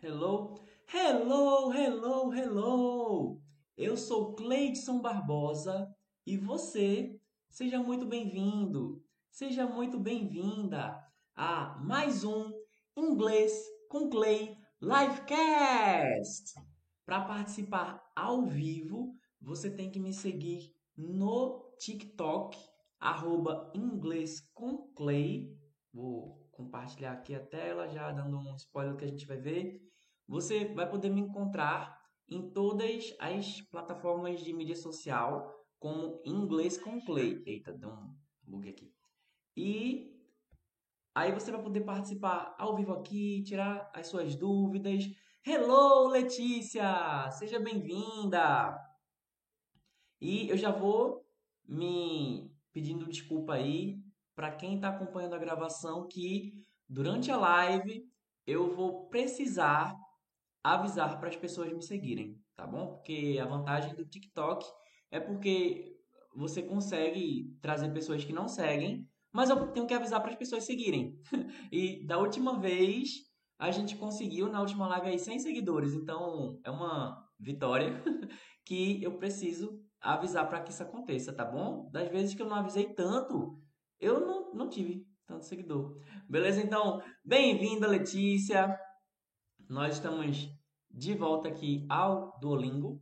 Hello, hello, hello, hello! Eu sou Cleidson Barbosa e você, seja muito bem-vindo, seja muito bem-vinda a mais um Inglês com Clay Livecast! Para participar ao vivo, você tem que me seguir no TikTok, arroba Inglês com Clay. Vou compartilhar aqui a tela, já dando um spoiler que a gente vai ver. Você vai poder me encontrar em todas as plataformas de mídia social, como Inglês com Clay. Eita, deu um bug aqui. E aí você vai poder participar ao vivo aqui, tirar as suas dúvidas. Hello, Letícia! Seja bem-vinda! E eu já vou me pedindo desculpa aí para quem está acompanhando a gravação que durante a live eu vou precisar avisar para as pessoas me seguirem, tá bom? Porque a vantagem do TikTok é porque você consegue trazer pessoas que não seguem, mas eu tenho que avisar para as pessoas seguirem. e da última vez a gente conseguiu na última live aí 100 seguidores, então é uma vitória que eu preciso avisar para que isso aconteça, tá bom? Das vezes que eu não avisei tanto, eu não, não tive tanto seguidor. Beleza? Então, bem-vinda, Letícia. Nós estamos de volta aqui ao Duolingo.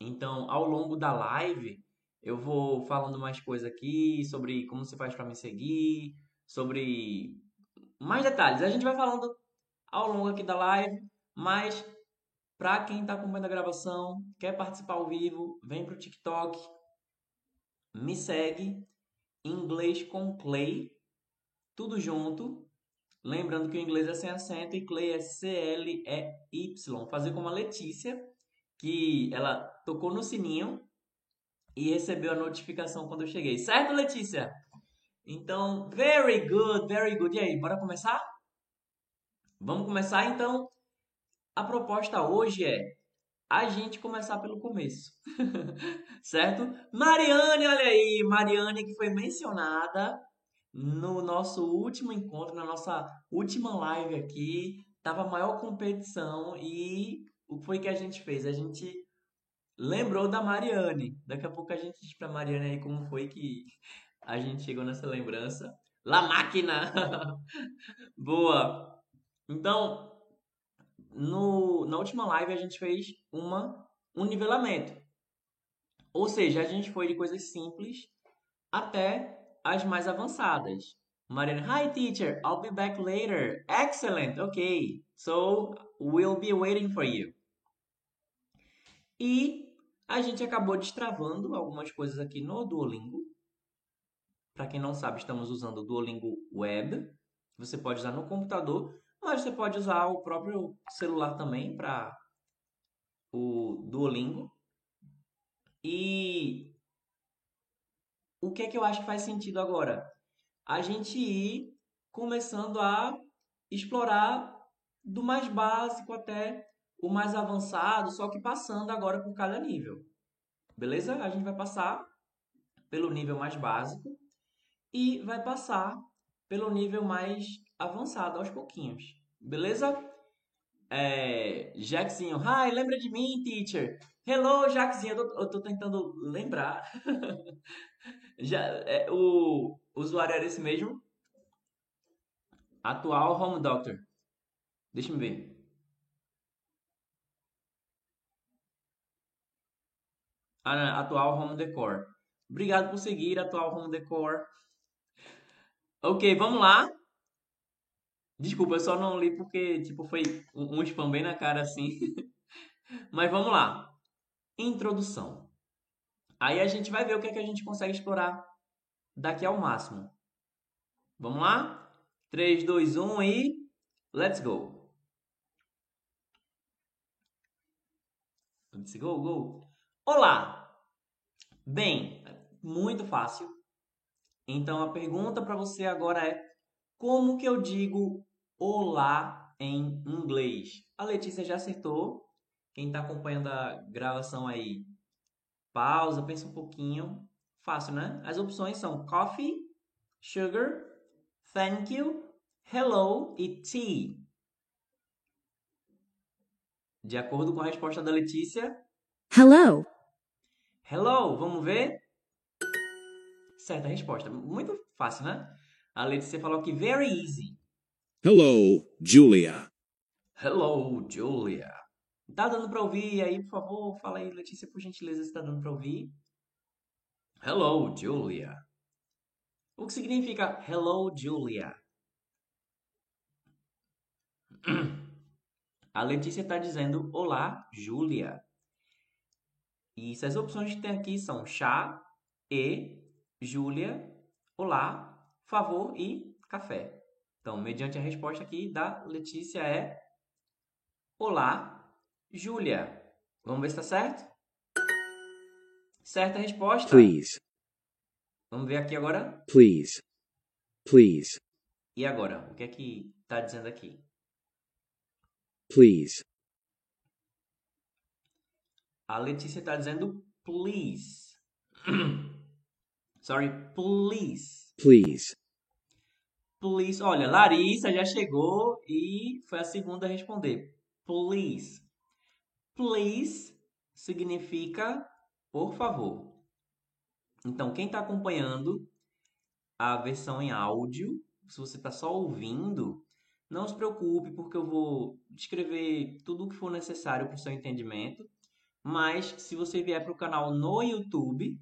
Então, ao longo da live, eu vou falando mais coisas aqui sobre como você faz para me seguir, sobre mais detalhes. A gente vai falando ao longo aqui da live, mas para quem está acompanhando a gravação, quer participar ao vivo, vem para o TikTok, me segue inglês com Clay, tudo junto. Lembrando que o inglês é sem acento e Clay é C-L-E-Y. Fazer como a Letícia, que ela tocou no sininho e recebeu a notificação quando eu cheguei. Certo, Letícia? Então, very good, very good. E aí, bora começar? Vamos começar então. A proposta hoje é a gente começar pelo começo. certo? Mariane, olha aí, Mariane que foi mencionada no nosso último encontro, na nossa última live aqui, tava maior competição e o que foi que a gente fez? A gente lembrou da Mariane. Daqui a pouco a gente diz pra Mariane aí como foi que a gente chegou nessa lembrança. La máquina! Boa! Então, no, na última live a gente fez uma, um nivelamento. Ou seja, a gente foi de coisas simples até as mais avançadas. Mariana, hi teacher, I'll be back later. Excellent, okay. So, we'll be waiting for you. E a gente acabou destravando algumas coisas aqui no Duolingo. Para quem não sabe, estamos usando o Duolingo Web. Você pode usar no computador mas você pode usar o próprio celular também para o Duolingo. E o que é que eu acho que faz sentido agora? A gente ir começando a explorar do mais básico até o mais avançado, só que passando agora por cada nível. Beleza? A gente vai passar pelo nível mais básico e vai passar pelo nível mais avançado aos pouquinhos. Beleza? É, Jackzinho, hi, lembra de mim, teacher? Hello, Jackzinho, eu tô, eu tô tentando lembrar. Já, é, o, o usuário era esse mesmo? Atual Home Doctor. Deixa eu ver. Ah, atual Home Decor. Obrigado por seguir, atual Home Decor. Ok, vamos lá. Desculpa, eu só não li porque, tipo, foi um, um spam bem na cara assim. Mas vamos lá. Introdução. Aí a gente vai ver o que, é que a gente consegue explorar daqui ao máximo. Vamos lá? 3, 2, 1 e let's go. Let's go, go. Olá! Bem, muito fácil. Então a pergunta para você agora é: como que eu digo olá em inglês? A Letícia já acertou. Quem está acompanhando a gravação aí, pausa, pensa um pouquinho. Fácil, né? As opções são coffee, sugar, thank you, hello e tea. De acordo com a resposta da Letícia. Hello. Hello, vamos ver? Certa resposta. Muito fácil, né? A Letícia falou que very easy. Hello, Julia. Hello, Julia. Tá dando para ouvir aí, por favor? Fala aí, Letícia, por gentileza, se tá dando para ouvir. Hello, Julia. O que significa Hello, Julia? A Letícia está dizendo Olá, Júlia. E as opções que tem aqui são chá, e, Júlia, olá, favor e café. Então, mediante a resposta aqui da Letícia é Olá, Júlia. Vamos ver se está certo? Certa resposta. Please, Vamos ver aqui agora. please, please, E agora? O que é que está dizendo aqui? please, A Letícia está dizendo please. Sorry, please. please, Please. Olha, Larissa já chegou e foi a segunda a responder. Please. Please significa por favor. Então, quem está acompanhando a versão em áudio, se você está só ouvindo, não se preocupe, porque eu vou descrever tudo o que for necessário para o seu entendimento. Mas, se você vier para o canal no YouTube,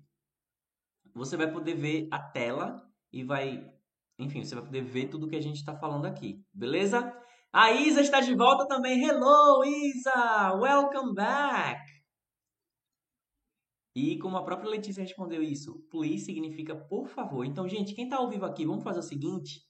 você vai poder ver a tela e vai enfim, você vai poder ver tudo que a gente está falando aqui, beleza? A Isa está de volta também. Hello, Isa! Welcome back! E como a própria Letícia respondeu isso, please significa por favor. Então, gente, quem está ao vivo aqui, vamos fazer o seguinte.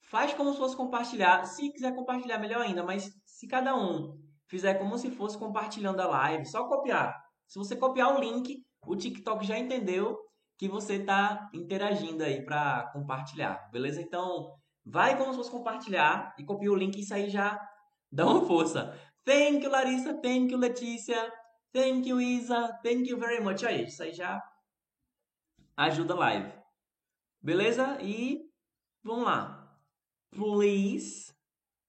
Faz como se fosse compartilhar. Se quiser compartilhar, melhor ainda. Mas se cada um fizer como se fosse compartilhando a live, só copiar. Se você copiar o link, o TikTok já entendeu que você está interagindo aí para compartilhar, beleza? Então, vai como se fosse compartilhar e copia o link e isso aí já dá uma força. Thank you, Larissa. Thank you, Letícia. Thank you, Isa. Thank you very much. Aí, isso aí já ajuda a live. Beleza? E vamos lá. Please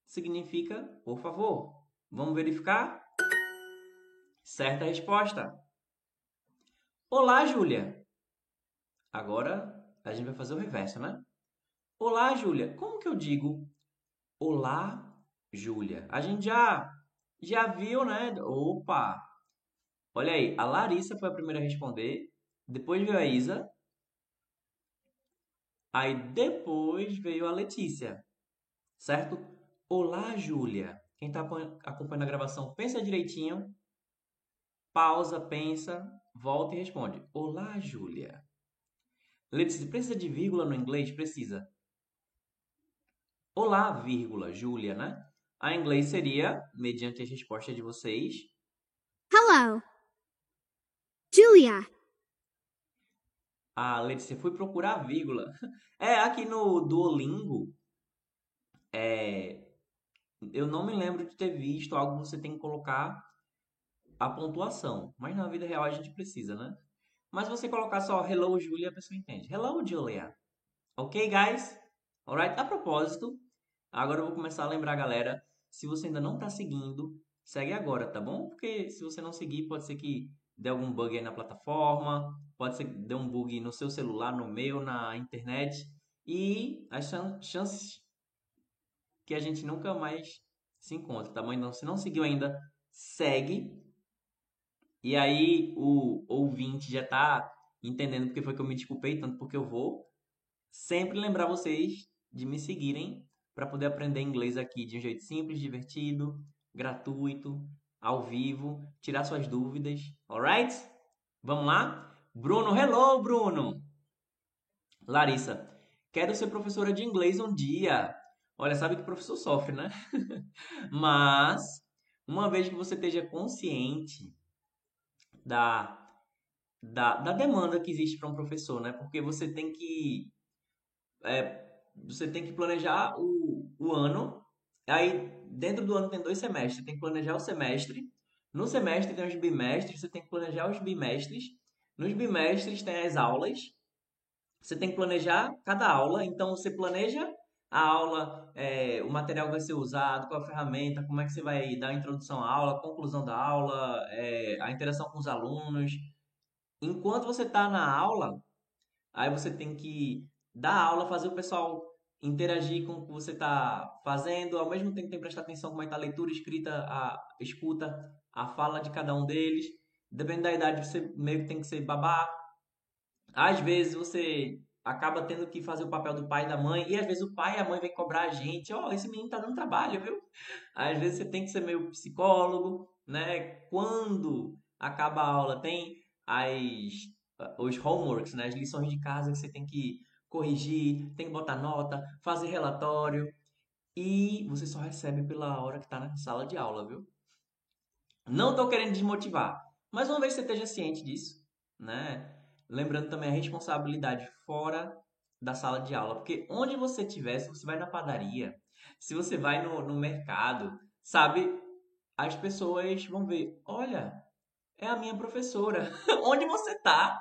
significa por favor. Vamos verificar? Certa resposta. Olá, Júlia. Agora a gente vai fazer o reverso, né? Olá, Júlia. Como que eu digo Olá, Júlia? A gente já já viu, né? Opa! Olha aí, a Larissa foi a primeira a responder, depois veio a Isa, aí depois veio a Letícia, certo? Olá, Júlia. Quem está acompanhando a gravação, pensa direitinho, pausa, pensa, volta e responde. Olá, Júlia. Letícia, precisa de vírgula no inglês? Precisa. Olá, vírgula, Júlia, né? A inglês seria, mediante as respostas de vocês, Hello. Julia. a Letícia foi procurar a vírgula. É, aqui no Duolingo, é, eu não me lembro de ter visto algo que você tem que colocar a pontuação. Mas na vida real a gente precisa, né? Mas se você colocar só Hello Julia, a pessoa entende. Hello Julia. Ok, guys? Alright? A propósito, agora eu vou começar a lembrar galera. Se você ainda não está seguindo, segue agora, tá bom? Porque se você não seguir, pode ser que dê algum bug aí na plataforma, pode ser que dê um bug no seu celular, no meu, na internet. E as chan chances que a gente nunca mais se encontra, tá bom? Então, se não seguiu ainda, segue e aí o ouvinte já está entendendo porque foi que eu me desculpei tanto, porque eu vou sempre lembrar vocês de me seguirem para poder aprender inglês aqui de um jeito simples, divertido, gratuito, ao vivo, tirar suas dúvidas, alright? Vamos lá? Bruno, hello, Bruno! Larissa, quero ser professora de inglês um dia. Olha, sabe que o professor sofre, né? Mas, uma vez que você esteja consciente da, da, da demanda que existe para um professor, né? Porque você tem que é, você tem que planejar o, o ano. Aí dentro do ano tem dois semestres. Tem que planejar o semestre. No semestre tem os bimestres. Você tem que planejar os bimestres. Nos bimestres tem as aulas. Você tem que planejar cada aula. Então você planeja a aula, é, o material que vai ser usado, qual a ferramenta, como é que você vai dar a introdução à aula, a conclusão da aula, é, a interação com os alunos. Enquanto você está na aula, aí você tem que dar aula, fazer o pessoal interagir com o que você está fazendo, ao mesmo tempo tem que prestar atenção como é que tá a leitura, escrita, a escuta, a fala de cada um deles. Dependendo da idade, você meio que tem que ser babá. Às vezes você acaba tendo que fazer o papel do pai e da mãe, e às vezes o pai e a mãe vêm cobrar a gente, ó, oh, esse menino tá dando trabalho, viu? Às vezes você tem que ser meio psicólogo, né? Quando acaba a aula, tem as os homeworks, né? As lições de casa que você tem que corrigir, tem que botar nota, fazer relatório, e você só recebe pela hora que tá na sala de aula, viu? Não tô querendo desmotivar, mas uma vez que você esteja ciente disso, né? Lembrando também a responsabilidade fora da sala de aula, porque onde você estiver, se você vai na padaria, se você vai no, no mercado, sabe? As pessoas vão ver, olha, é a minha professora. onde você tá,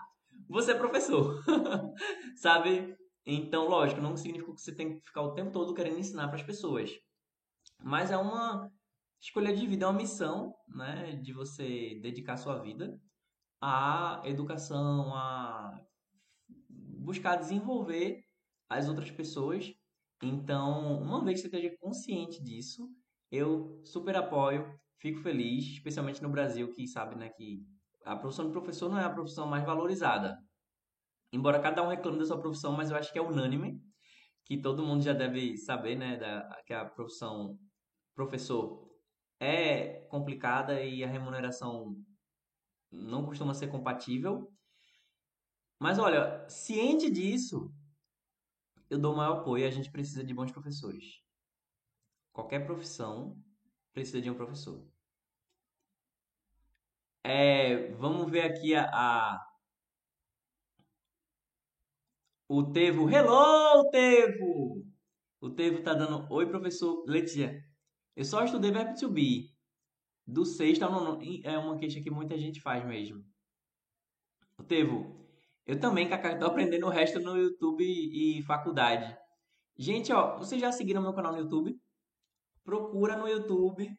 você é professor. sabe? Então, lógico, não significa que você tem que ficar o tempo todo querendo ensinar para as pessoas. Mas é uma escolha de vida, é uma missão, né, de você dedicar sua vida a educação, a buscar desenvolver as outras pessoas. Então, uma vez que você esteja consciente disso, eu super apoio, fico feliz, especialmente no Brasil, que sabe, né, que a profissão de professor não é a profissão mais valorizada. Embora cada um reclame da sua profissão, mas eu acho que é unânime, que todo mundo já deve saber, né, da, que a profissão professor é complicada e a remuneração não costuma ser compatível. Mas olha, ciente disso, eu dou maior apoio. A gente precisa de bons professores. Qualquer profissão precisa de um professor. É, vamos ver aqui a, a o Tevo. Hello, Tevo! O Tevo tá dando oi, professor Letícia. Eu só estudei verbo to be do sexto ao nono. É uma queixa que muita gente faz mesmo. Tevo, eu também, Cacá, tô aprendendo o resto no YouTube e faculdade. Gente, ó, vocês já seguiram meu canal no YouTube? Procura no YouTube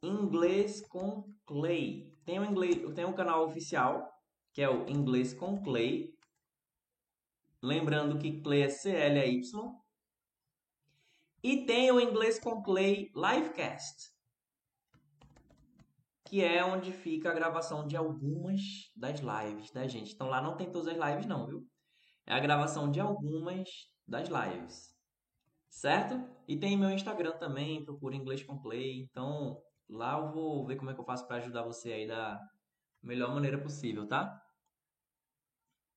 Inglês com Clay. Tem um, inglês, tem um canal oficial, que é o Inglês com Clay. Lembrando que Clay é C-L-A-Y. E tem o Inglês com Clay Livecast que é onde fica a gravação de algumas das lives da gente. Então lá não tem todas as lives não, viu? É a gravação de algumas das lives. Certo? E tem meu Instagram também, procura inglês com play. Então lá eu vou ver como é que eu faço para ajudar você aí da melhor maneira possível, tá?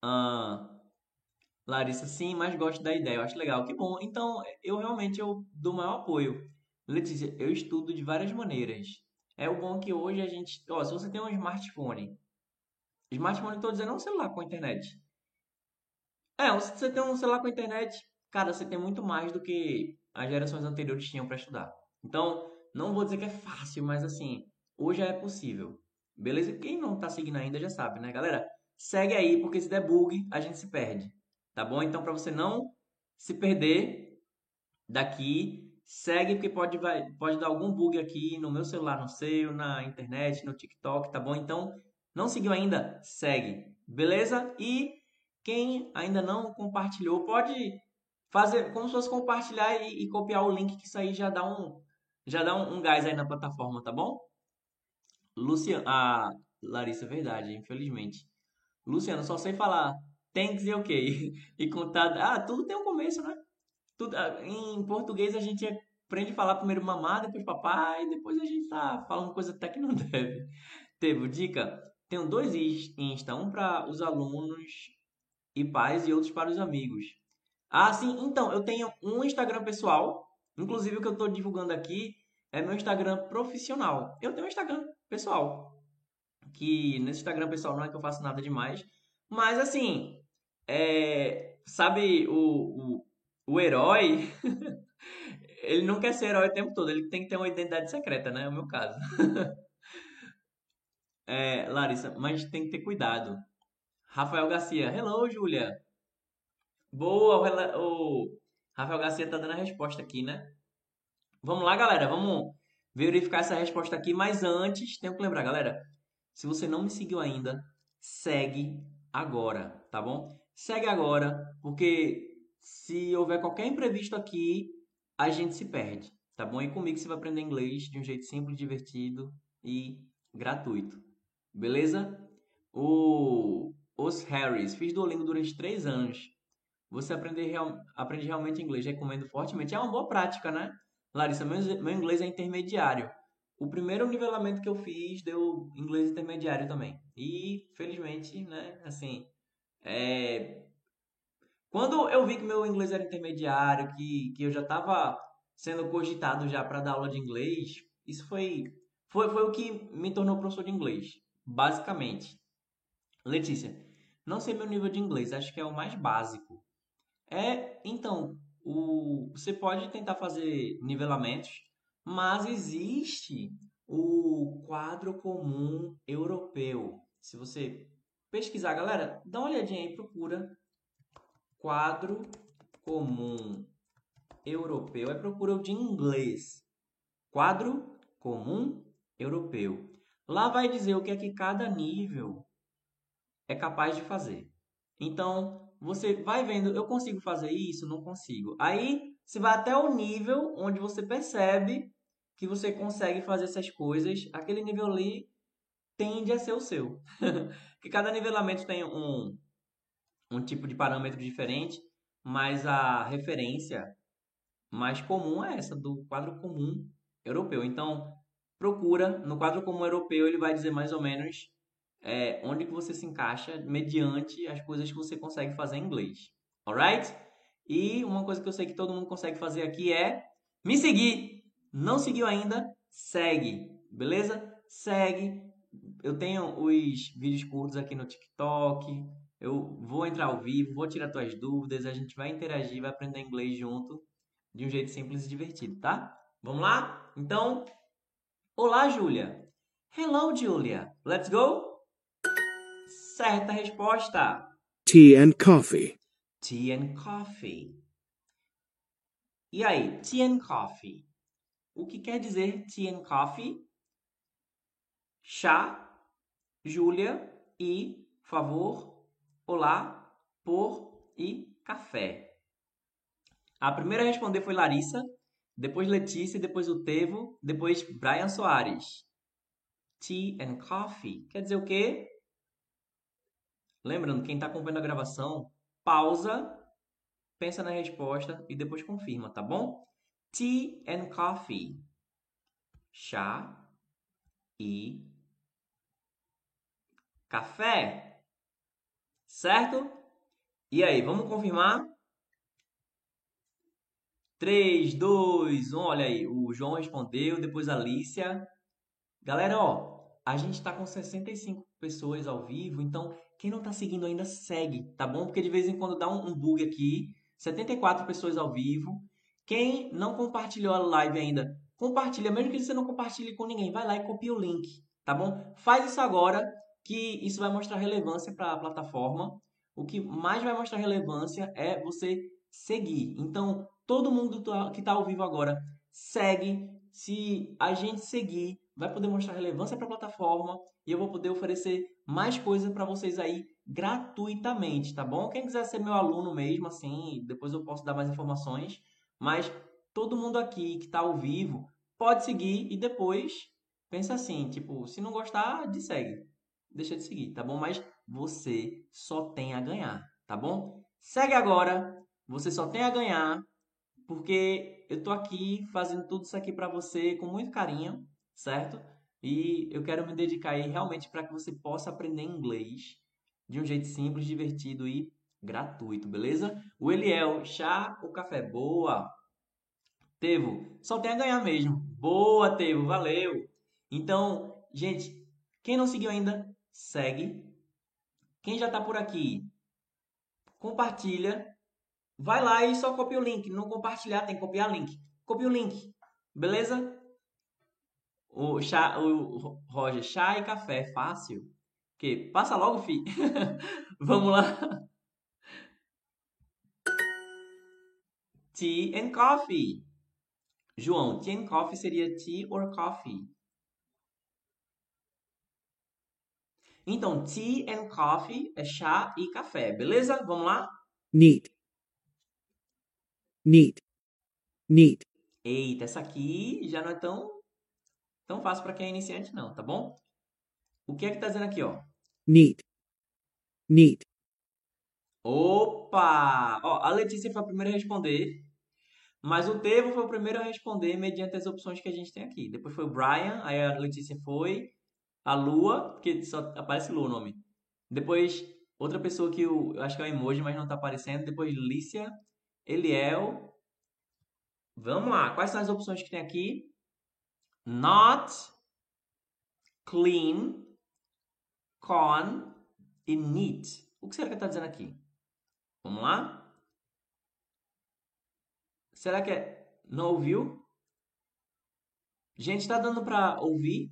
Ah, Larissa, sim, mas gosto da ideia, eu acho legal. Que bom. Então, eu realmente eu dou maior apoio. Letícia, eu estudo de várias maneiras. É o bom que hoje a gente. Ó, se você tem um smartphone. Smartphone, estou dizendo, é um celular com internet. É, se você tem um celular com internet, cara, você tem muito mais do que as gerações anteriores tinham para estudar. Então, não vou dizer que é fácil, mas assim, hoje é possível. Beleza? Quem não tá seguindo ainda já sabe, né, galera? Segue aí, porque se der bug, a gente se perde. Tá bom? Então, para você não se perder daqui, Segue porque pode, vai, pode dar algum bug aqui no meu celular, no seu, na internet, no TikTok, tá bom? Então, não seguiu ainda? Segue, beleza? E quem ainda não compartilhou, pode fazer como se fosse compartilhar e, e copiar o link, que isso aí já dá um, já dá um, um gás aí na plataforma, tá bom? Luciano, ah, Larissa, verdade, infelizmente. Luciano, só sei falar thanks e ok. E contar, ah, tudo tem um começo, né? Tudo, ah, em português a gente aprende a falar primeiro mamá, depois papai, depois a gente tá falando coisa até que não deve. Teve dica? Tenho dois Insta, um para os alunos e pais e outros para os amigos. Ah, sim, então, eu tenho um Instagram pessoal, inclusive o que eu estou divulgando aqui é meu Instagram profissional. Eu tenho um Instagram pessoal, que nesse Instagram pessoal não é que eu faço nada demais, mas assim, é, sabe o, o o herói, ele não quer ser herói o tempo todo, ele tem que ter uma identidade secreta, né? É o meu caso. é, Larissa, mas tem que ter cuidado. Rafael Garcia, hello, Júlia. Boa, o, Rafael Garcia tá dando a resposta aqui, né? Vamos lá, galera. Vamos verificar essa resposta aqui. Mas antes, tenho que lembrar, galera. Se você não me seguiu ainda, segue agora, tá bom? Segue agora, porque se houver qualquer imprevisto aqui, a gente se perde, tá bom? E comigo você vai aprender inglês de um jeito simples, divertido e gratuito, beleza? O, os Harrys, fiz Duolingo durante três anos. Você aprender real, aprende realmente inglês, recomendo fortemente. É uma boa prática, né? Larissa, meu, meu inglês é intermediário. O primeiro nivelamento que eu fiz deu inglês intermediário também. E, felizmente, né, assim, é... quando eu vi que meu inglês era intermediário, que, que eu já estava sendo cogitado já para dar aula de inglês, isso foi, foi, foi o que me tornou professor de inglês, basicamente. Letícia, não sei meu nível de inglês, acho que é o mais básico. É, então, o, você pode tentar fazer nivelamentos, mas existe o quadro comum europeu. Se você pesquisar, galera, dá uma olhadinha aí, procura quadro comum europeu. É procura de inglês. Quadro comum europeu. Lá vai dizer o que é que cada nível é capaz de fazer. Então, você vai vendo, eu consigo fazer isso? Não consigo. Aí, você vai até o nível onde você percebe que você consegue fazer essas coisas. Aquele nível ali tende a ser o seu. que cada nivelamento tem um, um tipo de parâmetro diferente, mas a referência mais comum é essa, do quadro comum europeu. Então, procura, no quadro comum europeu, ele vai dizer mais ou menos é, onde que você se encaixa mediante as coisas que você consegue fazer em inglês. Alright? E uma coisa que eu sei que todo mundo consegue fazer aqui é me seguir. Não seguiu ainda? Segue, beleza? Segue. Eu tenho os vídeos curtos aqui no TikTok. Eu vou entrar ao vivo, vou tirar tuas dúvidas, a gente vai interagir, vai aprender inglês junto de um jeito simples e divertido, tá? Vamos lá? Então, olá, Júlia. Hello, Julia. Let's go? Certa resposta. Tea and coffee. Tea and coffee. E aí, tea and coffee? O que quer dizer tea and coffee? Chá, Júlia e favor, olá, por e café. A primeira a responder foi Larissa, depois Letícia, depois o Tevo, depois Brian Soares. Tea and coffee quer dizer o quê? Lembrando, quem está acompanhando a gravação, pausa, pensa na resposta e depois confirma, tá bom? Tea and coffee. Chá e café. Certo? E aí, vamos confirmar? 3, 2, 1. Olha aí, o João respondeu, depois a Alicia. Galera, ó, a gente está com 65 pessoas ao vivo, então quem não está seguindo ainda, segue, tá bom? Porque de vez em quando dá um, bug aqui. 74 pessoas ao vivo. Quem não compartilhou a live ainda, compartilha, mesmo que você não compartilhe com ninguém, vai lá e copia o link, tá bom? Faz isso agora, que isso vai mostrar relevância para a plataforma. O que mais vai mostrar relevância é você seguir. Então, todo mundo que está ao vivo agora, segue. Se a gente seguir, vai poder mostrar relevância para a plataforma e eu vou poder oferecer mais coisas para vocês aí gratuitamente, tá bom? Quem quiser ser meu aluno mesmo, assim, depois eu posso dar mais informações. Mas todo mundo aqui que está ao vivo pode seguir e depois pensa assim, tipo, se não gostar, segue, Deixa de seguir, tá bom? Mas você só tem a ganhar, tá bom? Segue agora, você só tem a ganhar, porque eu tô aqui fazendo tudo isso aqui para você com muito carinho, certo? E eu quero me dedicar aí realmente para que você possa aprender inglês de um jeito simples, divertido e gratuito, beleza? O Eliel, chá ou café? Boa! Tevo, só tem a ganhar mesmo. Boa, Tevo, valeu! Então, gente, quem não seguiu ainda, segue. Quem já está por aqui, compartilha. Vai lá e só copia o link. Não compartilhar, tem que copiar o link. Copia o link, beleza? O, chá, o Roger, chá e café, fácil. Que passa logo, fi. Vamos lá. tea and coffee. João, tea and coffee seria tea or coffee? Então, tea and coffee é chá e café, beleza? Vamos lá? neat, neat, neat, Eita, essa aqui já não é tão, tão fácil para quem é iniciante, não, tá bom? O que é que tá dizendo aqui, ó? neat, neat, Opa! Ó, a Letícia foi a primeira a responder, mas o Tevo foi o primeiro a responder mediante as opções que a gente tem aqui. Depois foi o Brian, aí a Letícia foi, a Lua, porque só aparece Lua o nome. Depois, outra pessoa que eu, eu acho que é o emoji, mas não tá aparecendo. Depois, Lícia, Eliel. Vamos lá, quais são as opções que tem aqui? Not, clean, con e neat. O que será que está dizendo aqui? Vamos lá? Será que é... não ouviu? Gente, está dando para ouvir?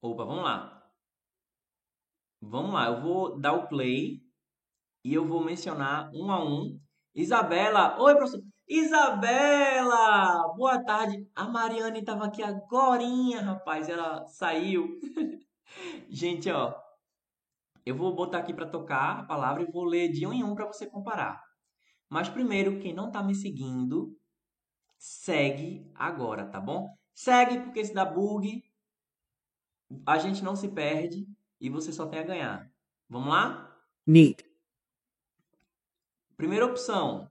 Opa, vamos lá. Vamos lá, eu vou dar o play e eu vou mencionar um a um. Isabela, oi professor. Isabela, boa tarde. A Mariane estava aqui agorinha, rapaz, ela saiu. Gente, ó, eu vou botar aqui para tocar a palavra e vou ler de um em um para você comparar. Mas primeiro, quem não está me seguindo, segue agora, tá bom? Segue porque se dá bug, a gente não se perde e você só tem a ganhar. Vamos lá? neat, Primeira opção.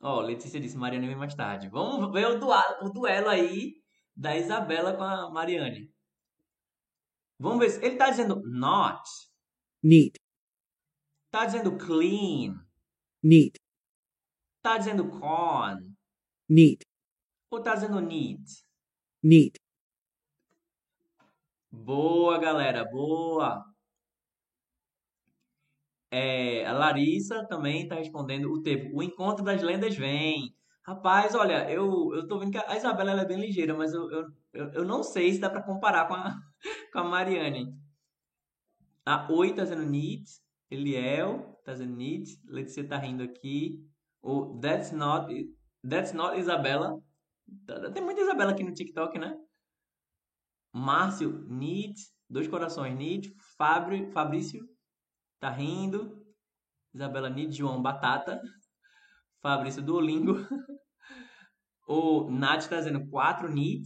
Ó, Letícia disse, Mariane vem mais tarde. Vamos ver o, dua- o duelo aí da Isabela com a Mariane. Vamos ver se ele tá dizendo not, neat, tá dizendo clean, neat, tá dizendo con, neat, ou tá dizendo neat? neat, Boa, galera, boa. É, a Larissa também tá respondendo o tempo. O encontro das lendas vem. Rapaz, olha, eu, eu tô vendo que a Isabela ela é bem ligeira, mas eu, eu, eu, não sei se dá pra comparar com a, com a Mariane. A Oi tá dizendo neat. Eliel tá dizendo neat. Letícia tá rindo aqui. O That's Not, that's not Isabela. Tem muita Isabela aqui no TikTok, né? Márcio, neat. Dois corações, neat. Fabri, Fabrício tá rindo. Isabela. João, batata. Fabrício, Duolingo. O Nath tá dizendo 4 neat.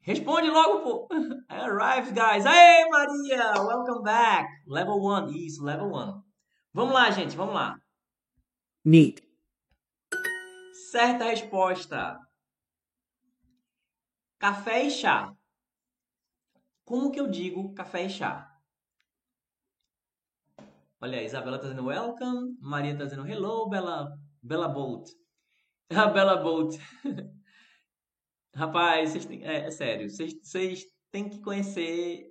Responde logo, pô. I arrived, guys. Aê, Maria! Welcome back. Level 1. Isso, level 1. Vamos lá, gente, vamos lá. neat, Certa resposta. Café e chá. Como que eu digo café e chá? Olha, a Isabela tá dizendo welcome, Maria tá dizendo hello, Bela, Bela Bolt. A Bela Bolt. Rapaz, vocês têm, é, é sério, vocês, vocês têm que conhecer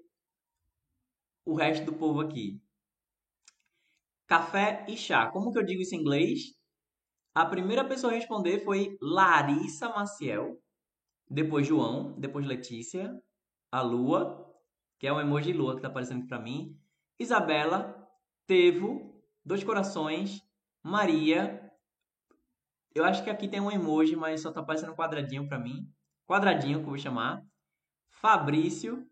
o resto do povo aqui. Café e chá. Como que eu digo isso em inglês? A primeira pessoa a responder foi Larissa Maciel, depois João, depois Letícia, a Lua, que é um emoji lua que tá aparecendo aqui pra mim, Isabela, Tevo, dois corações, Maria. Eu acho que aqui tem um emoji, mas só tá aparecendo um quadradinho pra mim. Quadradinho que eu vou chamar. Fabrício,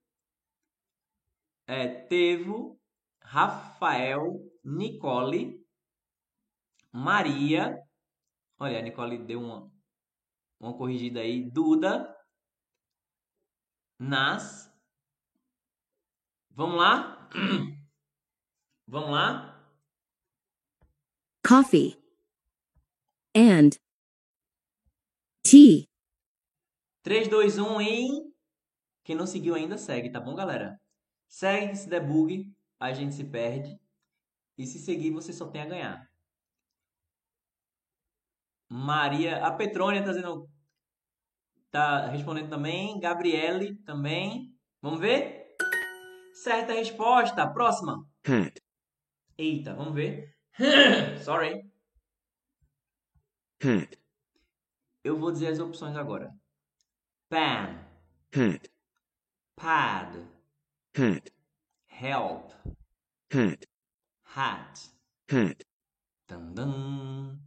é, Tevo, Rafael, Nicole, Maria. Olha, a Nicole deu uma, uma corrigida aí. Duda. Nas. Vamos lá? Vamos lá? coffee, and tea. 3, 2, 1 e. Quem não seguiu ainda, segue, tá bom, galera? Segue que se der bug, a gente se perde. E se seguir, você só tem a ganhar. Maria. A Petrônia tá dizendo. Tá respondendo também. Gabriele também. Vamos ver? Certa resposta. Próxima. hat, Eita, vamos ver. Sorry. hat, Eu vou dizer as opções agora. Pan, hat, pad, hat, help, hat, hat. hat, Tan, tan.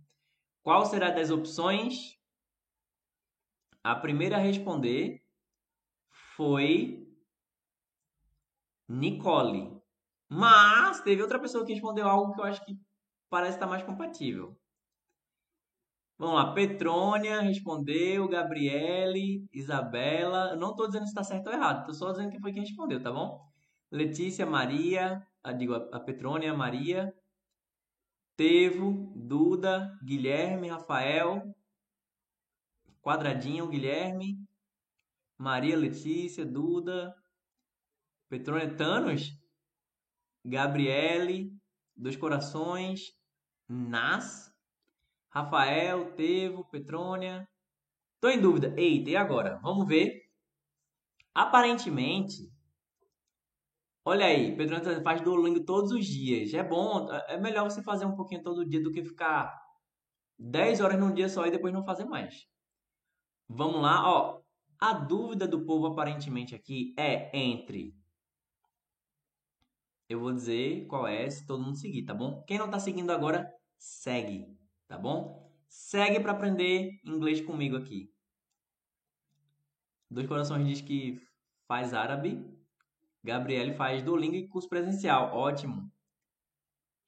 Qual será das opções? A primeira a responder foi Nicole. Mas teve outra pessoa que respondeu algo que eu acho que parece estar mais compatível. Vamos lá, Petrônia respondeu, Gabriele, Isabela. Eu não estou dizendo se está certo ou errado, estou só dizendo que foi quem respondeu, tá bom? Letícia, Maria, a, digo, a Petrônia, Maria, Tevo, Duda, Guilherme, Rafael, Quadradinho, Guilherme, Maria, Letícia, Duda, Petrônia, Thanos, Gabriele, Dois Corações, Nas, Rafael, Tevo, Petrônia. Tô em dúvida. Eita, e agora? Vamos ver. Aparentemente, olha aí, Petrônia faz Duolingo todos os dias. É bom, é melhor você fazer um pouquinho todo dia do que ficar 10 horas num dia só e depois não fazer mais. Vamos lá, ó. A dúvida do povo aparentemente aqui é entre eu vou dizer qual é se todo mundo seguir, tá bom? Quem não está seguindo agora, segue, tá bom? Segue para aprender inglês comigo aqui. Dois Corações diz que faz árabe. Gabriele faz Duolingo e curso presencial. Ótimo.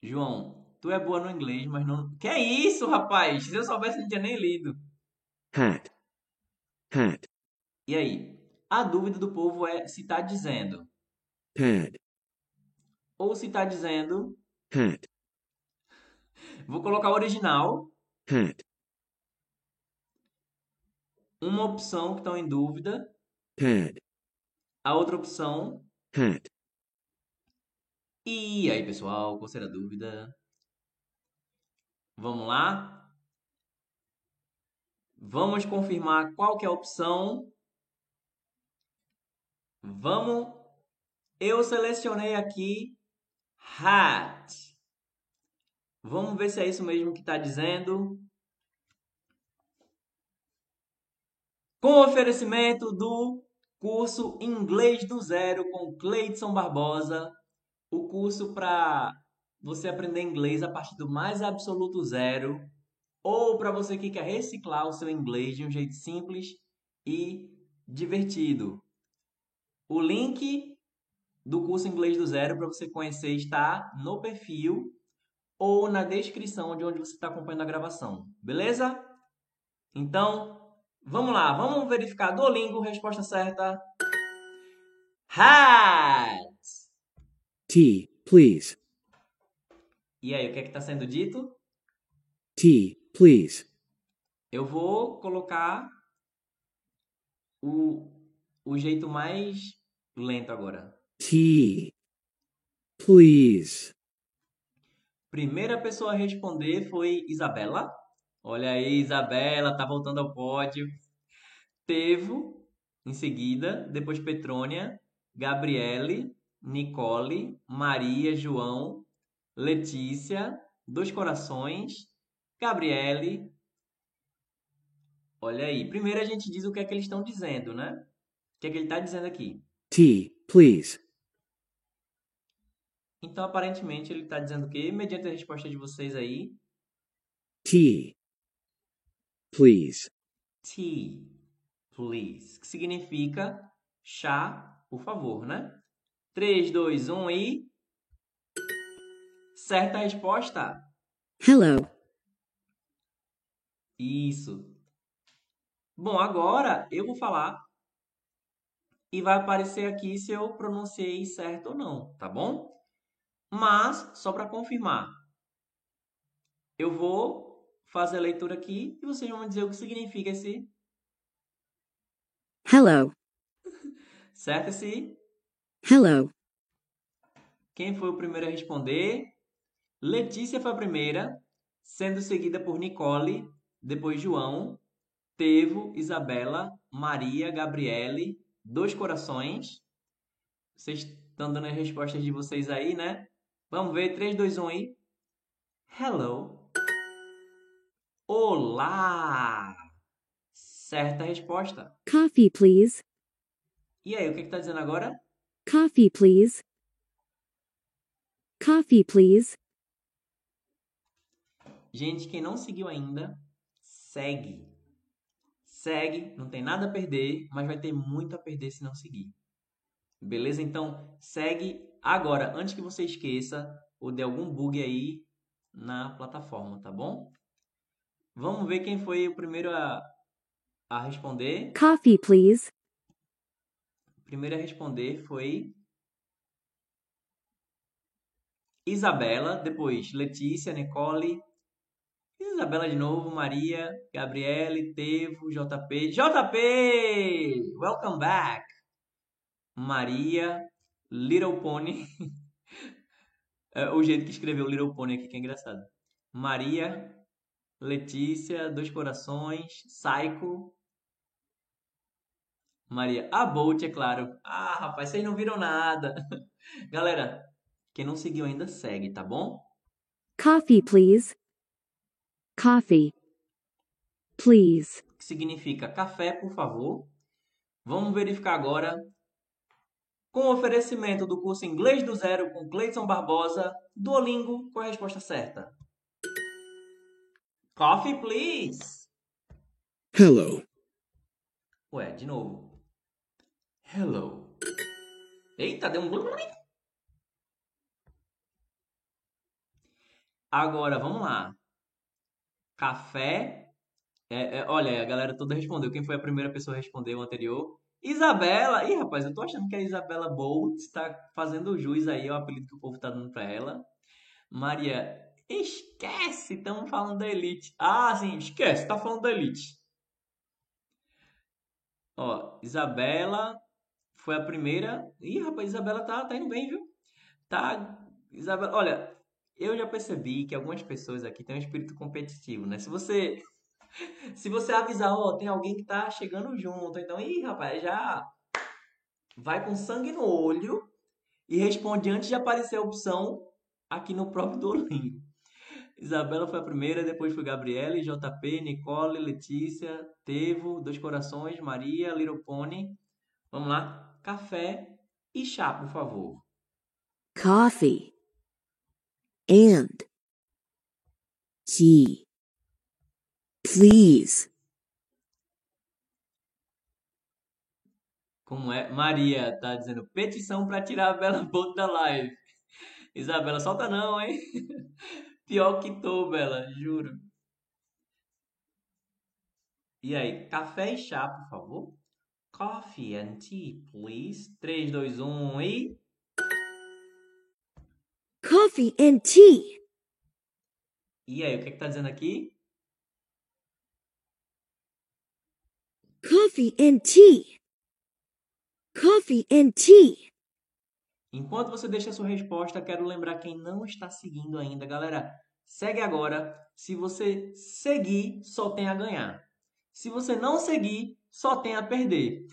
João, tu é boa no inglês, mas não. Que é isso, rapaz? Se eu soubesse, não tinha nem lido. hat, hat, E aí? A dúvida do povo é se tá dizendo pad, ou se tá dizendo. hat, Vou colocar o original. hat, Uma opção que estão em dúvida. pad, A outra opção. E aí, pessoal, qual será a dúvida? Vamos lá? Vamos confirmar qual que é a opção. Vamos. Eu selecionei aqui hat. Vamos ver se é isso mesmo que está dizendo. Com oferecimento do curso Inglês do Zero com Cleidson Barbosa, o curso para você aprender inglês a partir do mais absoluto zero, ou para você que quer reciclar o seu inglês de um jeito simples e divertido. O link do curso Inglês do Zero para você conhecer está no perfil ou na descrição de onde você está acompanhando a gravação, beleza? Então, vamos lá, vamos verificar Duolingo, resposta certa. Hat! tea, please, E aí, o que é que está sendo dito? tea, please, Eu vou colocar o, o jeito mais lento agora. Tea, please, Primeira pessoa a responder foi Isabela. Olha aí, Isabela, tá voltando ao pódio. Tevo, em seguida, depois Petrônia, Gabriele, Nicole, Maria, João, Letícia, Dois Corações, Gabriele. Olha aí, primeiro a gente diz o que é que eles estão dizendo, né? O que é que ele está dizendo aqui? tea, please, Então, aparentemente, ele está dizendo o quê? Mediante a resposta de vocês aí, tea, please, tea, please, que significa chá, por favor, né? 3, 2, 1 e. Certa resposta! Hello. Isso. Bom, agora eu vou falar e vai aparecer aqui se eu pronunciei certo ou não, tá bom? Mas, só para confirmar, eu vou fazer a leitura aqui e vocês vão me dizer o que significa esse Hello. certo? Esse Hello. Quem foi o primeiro a responder? Letícia foi a primeira, sendo seguida por Nicole, depois João, Tevo, Isabela, Maria, Gabriele, Dois Corações. Vocês estão dando as respostas de vocês aí, né? Vamos ver, 3, 2, 1 aí. Hello. Olá! Certa resposta. Coffee, please. E aí, o que está dizendo agora? Coffee, please. Coffee, please. Gente, quem não seguiu ainda, segue. Segue, não tem nada a perder, mas vai ter muito a perder se não seguir. Beleza? Então, segue agora, antes que você esqueça ou dê algum bug aí na plataforma, tá bom? Vamos ver quem foi o primeiro a, a responder. Coffee, please. O primeiro a responder foi Isabela, depois Letícia, Nicole, Isabela de novo, Maria, Gabriele, Tevo, JP. JP! Welcome back! Maria, Little Pony. É, o jeito que escreveu Little Pony aqui que é engraçado. Maria, Letícia, Dois Corações, Psycho. Maria, a Bolt, é claro. Ah, rapaz, vocês não viram nada. Galera, quem não seguiu ainda, segue, tá bom? Coffee, please. Coffee. Please. Que significa café, por favor. Vamos verificar agora com o oferecimento do curso Inglês do Zero com Cleiton Barbosa, Duolingo, é a resposta certa? Coffee, please. Hello. Ué, de novo. Hello. Eita, deu um... Agora, vamos lá. Café. É, é, olha, a galera toda respondeu. Quem foi a primeira pessoa a responder o anterior? Isabela. Ih, rapaz, eu tô achando que a Isabela Bolt está fazendo jus aí ao apelido que o povo tá dando pra ela. Maria, esquece, estamos falando da Elite. Ah, sim, esquece, tá falando da Elite. Ó, Isabela foi a primeira. Ih, rapaz, Isabela tá, tá indo bem, viu? Tá. Isabela, olha, eu já percebi que algumas pessoas aqui têm um espírito competitivo, né? Se você se você avisar, ó, tem alguém que tá chegando junto, então, ih, rapaz, já vai com sangue no olho e responde antes de aparecer a opção aqui no próprio Duolingo. Isabela foi a primeira, depois foi Gabriele, JP, Nicole, Letícia, Tevo, Dois Corações, Maria, Little Pony. Vamos lá, café e chá, por favor. Coffee. And. Tea. Please. Como é? Maria tá dizendo petição para tirar a Bela Bolt da live. Isabela, solta não, hein? Pior que tô, Bela, juro. E aí, café e chá, por favor? Coffee and tea, please. 3, 2, 1 e. Coffee and tea. E aí, o que, é que tá dizendo aqui? Coffee and tea. Coffee and tea. Enquanto você deixa a sua resposta, quero lembrar quem não está seguindo ainda, galera. Segue agora. Se você seguir, só tem a ganhar. Se você não seguir, só tem a perder.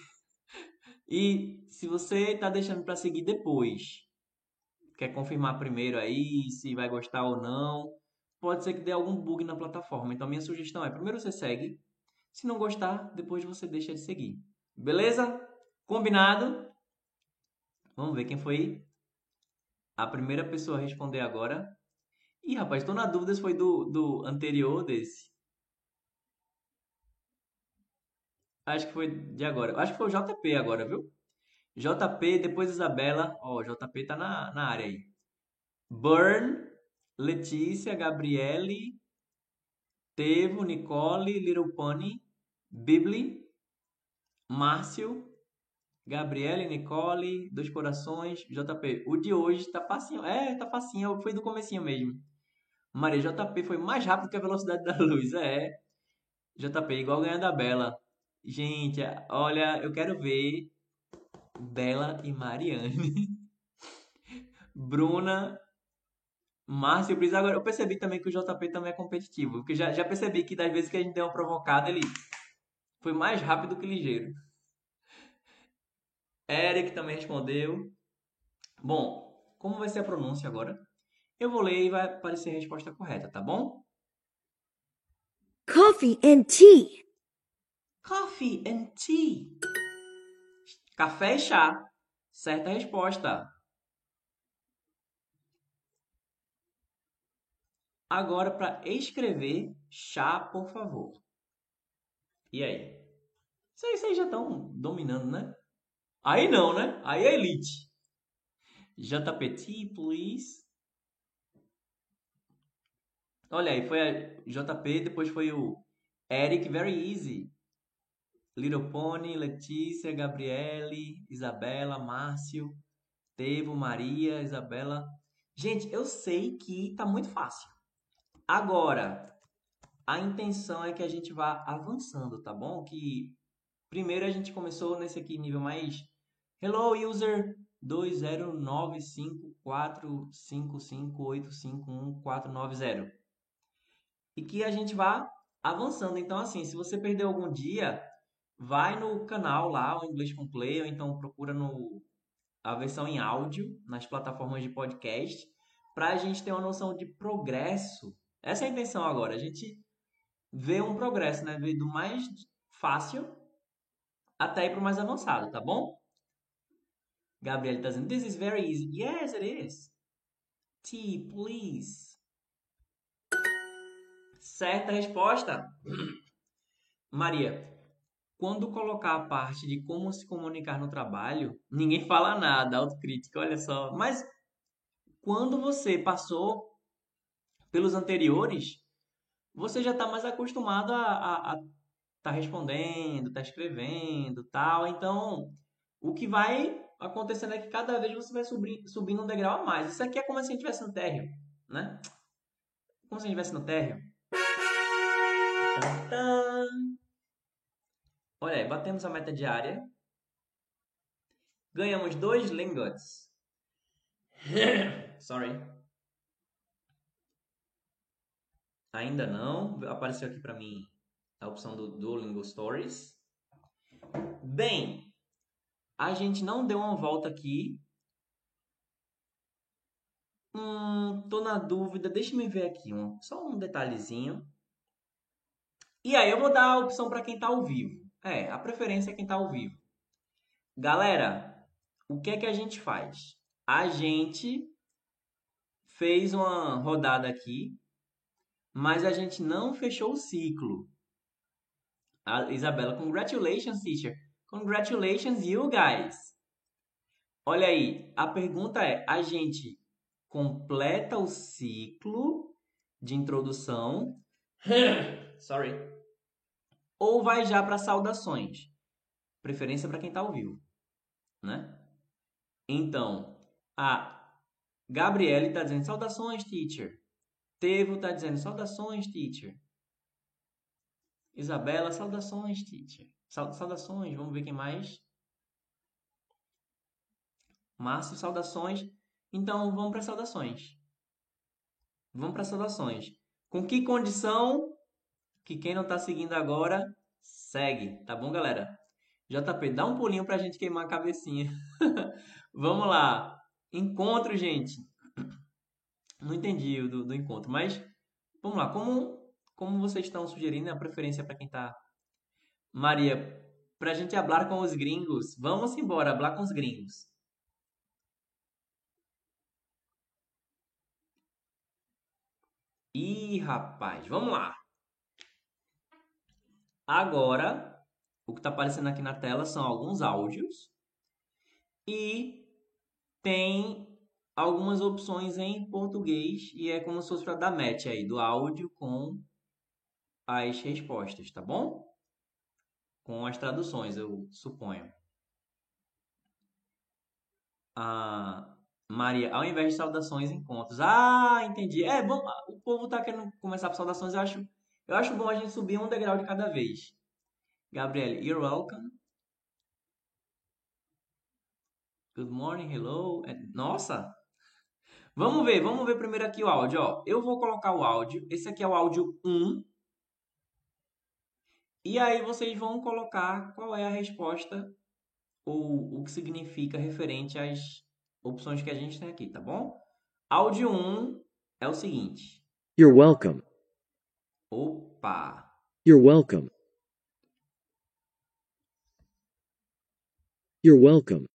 E se você está deixando para seguir depois, quer confirmar primeiro aí se vai gostar ou não, pode ser que dê algum bug na plataforma. Então, minha sugestão é: primeiro você segue. Se não gostar, depois você deixa de seguir. Beleza? Combinado? Vamos ver quem foi a primeira pessoa a responder agora. Ih, rapaz, estou na dúvida se foi do, do anterior desse. Acho que foi de agora. Acho que foi o JP agora, viu? JP, depois Isabela. Ó, o JP tá na, na área aí. Burn, Letícia, Gabriele, Tevo, Nicole, Little Pony, Bibli, Márcio, Gabriele, Nicole, Dois Corações, JP. O de hoje tá facinho. É, tá facinho. Foi do comecinho mesmo. Maria, JP foi mais rápido que a velocidade da luz. É. JP, igual ganhar da Bela. Gente, olha, eu quero ver Bela e Mariane. Bruna, Márcio Pris. Agora, eu percebi também que o JP também é competitivo. Porque já, já percebi que das vezes que a gente deu uma provocada, ele foi mais rápido que ligeiro. Eric também respondeu. Bom, como vai ser a pronúncia agora? Eu vou ler e vai aparecer a resposta correta, tá bom? Coffee and tea. Coffee and tea. Café e chá. Certa resposta. Agora, para escrever chá, por favor. E aí? Vocês, vocês já estão dominando, né? Aí não, né? Aí é elite. JPT, please. Olha aí, foi a JP, depois foi o Eric, very easy. Little Pony, Letícia, Gabriele, Isabela, Márcio, Tevo, Maria, Isabela. Gente, eu sei que tá muito fácil. Agora, a intenção é que a gente vá avançando, tá bom? Que primeiro a gente começou nesse aqui nível mais Hello user 2095455851490. E que a gente vá avançando. Então assim, se você perdeu algum dia, vai no canal lá, o Inglês com Play, ou então procura no a versão em áudio nas plataformas de podcast, para a gente ter uma noção de progresso. Essa é a intenção agora, a gente vê um progresso, né? Ver do mais fácil até ir para o mais avançado, tá bom? Gabriel está dizendo, this is very easy. Yes, it is. T, please. Certa resposta. Maria, quando colocar a parte de como se comunicar no trabalho, ninguém fala nada, autocrítica, olha só. Mas quando você passou pelos anteriores, você já está mais acostumado a estar tá respondendo, tá escrevendo, tal. Então, o que vai acontecendo é que cada vez você vai subir, subindo um degrau a mais. Isso aqui é como se a gente estivesse no térreo, né? Como se a gente estivesse no térreo. Olha aí, batemos a meta diária. Ganhamos dois lingots. Sorry. Ainda não. Apareceu aqui para mim a opção do Duolingo Stories. Bem, a gente não deu uma volta aqui. Hum, tô na dúvida. Deixa me ver aqui, um, só um detalhezinho. E aí eu vou dar a opção para quem está ao vivo. É, a preferência é quem está ao vivo. Galera, o que é que a gente faz? A gente fez uma rodada aqui, mas a gente não fechou o ciclo. A Isabela, congratulations, teacher. Congratulations, you guys! Olha aí, a pergunta é: a gente completa o ciclo de introdução? Sorry. Ou vai já para saudações? Preferência para quem está ao vivo, né? Então, a Gabriele está dizendo saudações, teacher. Tevo está dizendo saudações, teacher. Isabela, saudações, teacher. Saudações, vamos ver quem mais. Márcio, saudações. Então, vamos para saudações. Vamos para saudações. Com que condição que quem não está seguindo agora, segue. Tá bom, galera? JP, dá um pulinho para a gente queimar a cabecinha. vamos lá. Encontro, gente. Não entendi do, do encontro, mas vamos lá. Como, como vocês estão sugerindo, a preferência para quem está Maria, pra gente hablar com os gringos. Vamos embora, hablar com os gringos. Ih, rapaz, vamos lá. Agora, o que está aparecendo aqui na tela são alguns áudios e tem algumas opções em português e é como se fosse para dar match aí do áudio com as respostas, tá bom? com as traduções, eu suponho. Ah, Maria, ao invés de saudações, encontros. Ah, entendi. É bom, o povo tá querendo começar por saudações, eu acho, eu acho bom a gente subir um degrau de cada vez. Gabriel, you're welcome. Good morning, hello. É, nossa! Vamos ver, vamos ver primeiro aqui o áudio, ó. Eu vou colocar o áudio. Esse aqui é o áudio 1 e aí vocês vão colocar qual é a resposta ou o que significa referente às opções que a gente tem aqui, tá bom? Áudio 1 é o seguinte. You're welcome. Opa. You're welcome. You're welcome.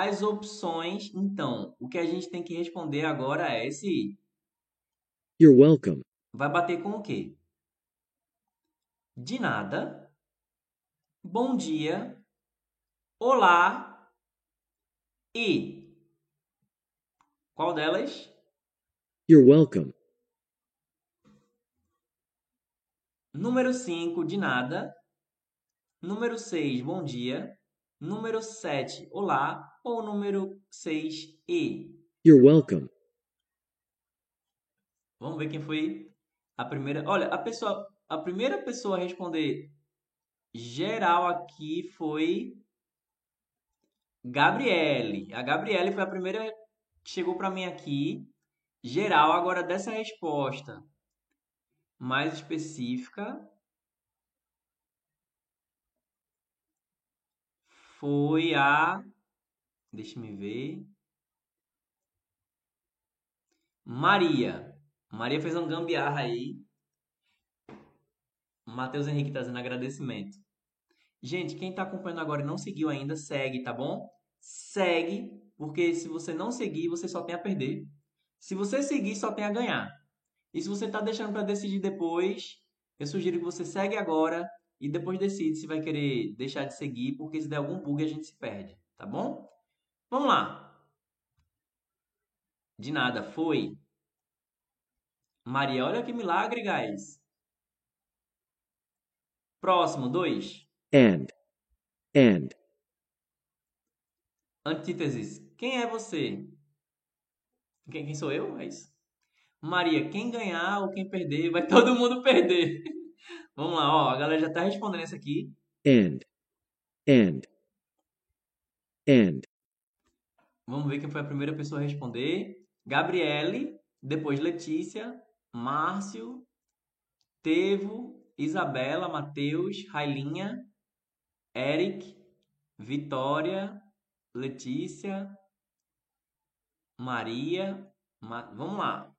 As opções, então, o que a gente tem que responder agora é esse. You're welcome. Vai bater com o quê? De nada. bom dia, olá e. Qual delas? You're welcome. Número 5, de nada. Número 6, bom dia. Número 7, olá. Ou número 6, e. You're welcome. Vamos ver quem foi a primeira. Olha, a pessoa, a primeira pessoa a responder geral aqui foi Gabriele. A Gabriele foi a primeira que chegou para mim aqui. Geral, agora dessa resposta mais específica foi a. Deixa me ver. Maria. Maria fez um gambiarra aí. Matheus Henrique tá dizendo agradecimento. Gente, quem tá acompanhando agora e não seguiu ainda, segue, tá bom? Segue, porque se você não seguir, você só tem a perder. Se você seguir, só tem a ganhar. E se você está deixando para decidir depois, eu sugiro que você segue agora e depois decide se vai querer deixar de seguir, porque se der algum bug a gente se perde, tá bom? Vamos lá. De nada, foi. Maria, olha que milagre, guys. Próximo, dois. And. And. Antíteses. Quem é você? Quem, quem sou eu? É isso? Maria, quem ganhar ou quem perder, vai todo mundo perder. Vamos lá, ó, a galera já tá respondendo isso aqui. And. And. And. Vamos ver quem foi a primeira pessoa a responder. Gabriele, depois Letícia, Márcio, Tevo, Isabela, Matheus, Railinha, Eric, Vitória, Letícia, Maria. Ma... Vamos lá.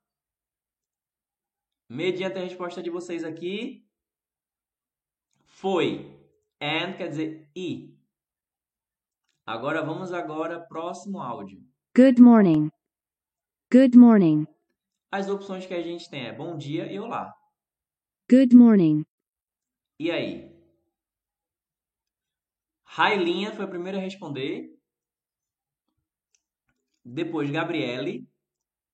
Mediante a resposta de vocês aqui, foi. And quer dizer e. Agora vamos agora próximo áudio. Good morning. Good morning. As opções que a gente tem é bom dia e olá. Good morning. E aí? Railinha foi a primeira a responder. Depois Gabriele,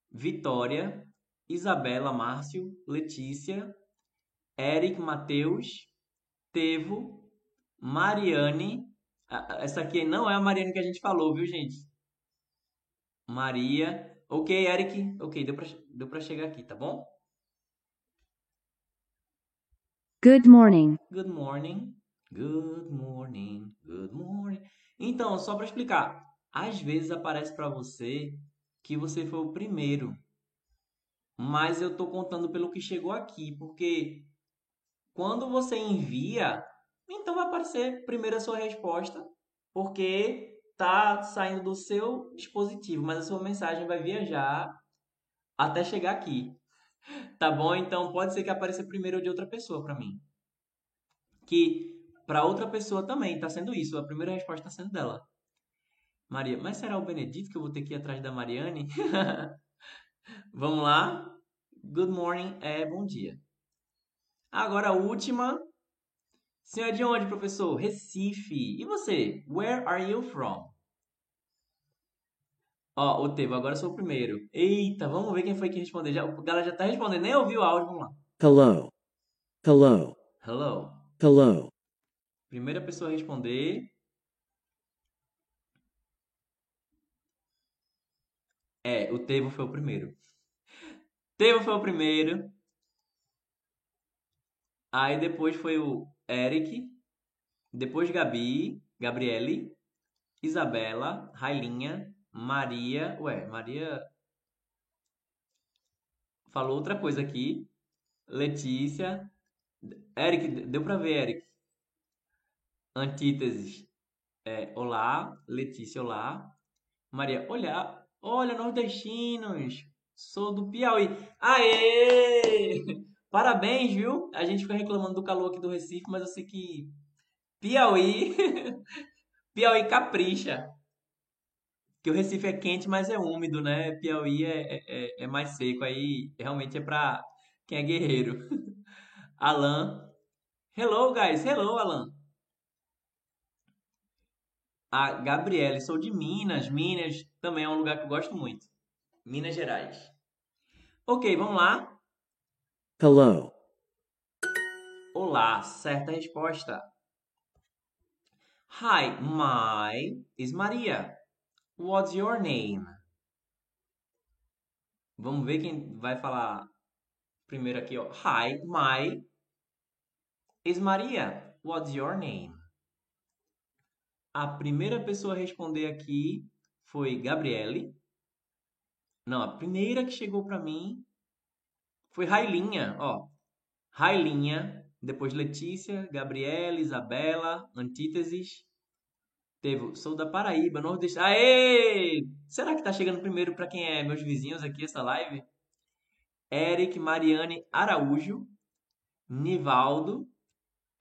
Vitória, Isabela, Márcio, Letícia, Eric, Matheus, Tevo, Mariane. Essa aqui não é a Mariane que a gente falou, viu, gente? Maria. Ok, Eric. Ok, deu pra, deu pra chegar aqui, tá bom? Good morning. Good morning. Good morning. Good morning. Então, só para explicar, às vezes aparece para você que você foi o primeiro mas eu estou contando pelo que chegou aqui, porque quando você envia, então vai aparecer primeiro a sua resposta, porque tá saindo do seu dispositivo, mas a sua mensagem vai viajar até chegar aqui. Tá bom? Então pode ser que apareça primeiro de outra pessoa para mim. Que para outra pessoa também está sendo isso. A primeira resposta está sendo dela. Maria, mas será o Benedito que eu vou ter que ir atrás da Mariane? Vamos lá? Good morning é bom dia. Agora a última. Senhor, de onde, professor? Recife. E você? Where are you from? Ó, o Tevo, agora sou o primeiro. Eita, vamos ver quem foi que respondeu. Já, o galera já tá respondendo, nem ouviu o áudio, vamos lá. Hello. Hello. Hello. Hello. Primeira pessoa a responder. É, o Tevo foi o primeiro. Tevo foi o primeiro. Aí depois foi o Eric. Depois Gabi, Gabriele, Isabela, Railinha, Maria. Ué, Maria falou outra coisa aqui. Letícia. Eric, deu pra ver, Eric. Antíteses. É, olá. Letícia, olá. Maria, olha, olha, nordestinos. Sou do Piauí. Aê! Parabéns, viu? A gente fica reclamando do calor aqui do Recife, mas eu sei que Piauí. Piauí capricha. Que o Recife é quente, mas é úmido, né? Piauí é, é, é, é mais seco. Aí realmente é pra quem é guerreiro. Alan. Hello, guys. Hello, Alan. a Gabriele. Sou de Minas. Minas também é um lugar que eu gosto muito. Minas Gerais. Ok, vamos lá. Hello. Olá, certa resposta. Hi, my is Maria. What's your name? Vamos ver quem vai falar primeiro aqui, ó. Hi, my is Maria. What's your name? A primeira pessoa a responder aqui foi Gabriele. Não, a primeira que chegou para mim foi Railinha, ó. Railinha, depois Letícia, Gabriela, Isabela, Antíteses. Teve, sou da Paraíba, Nordeste. Aê! Será que tá chegando primeiro para quem é meus vizinhos aqui essa live? Eric Mariane Araújo, Nivaldo,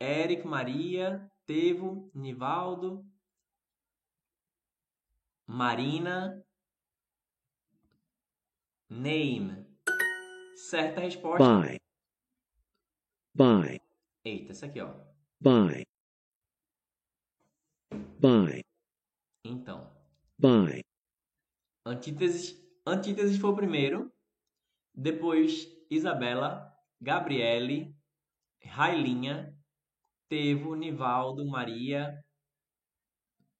Eric Maria, Tevo, Nivaldo, Marina, Name. Certa resposta. Buy. Buy. Eita, essa aqui, ó. Buy. Buy. Então, Buy. antíteses, antíteses foi o primeiro. Depois, Isabela, Gabriele, Railinha, Tevo, Nivaldo, Maria.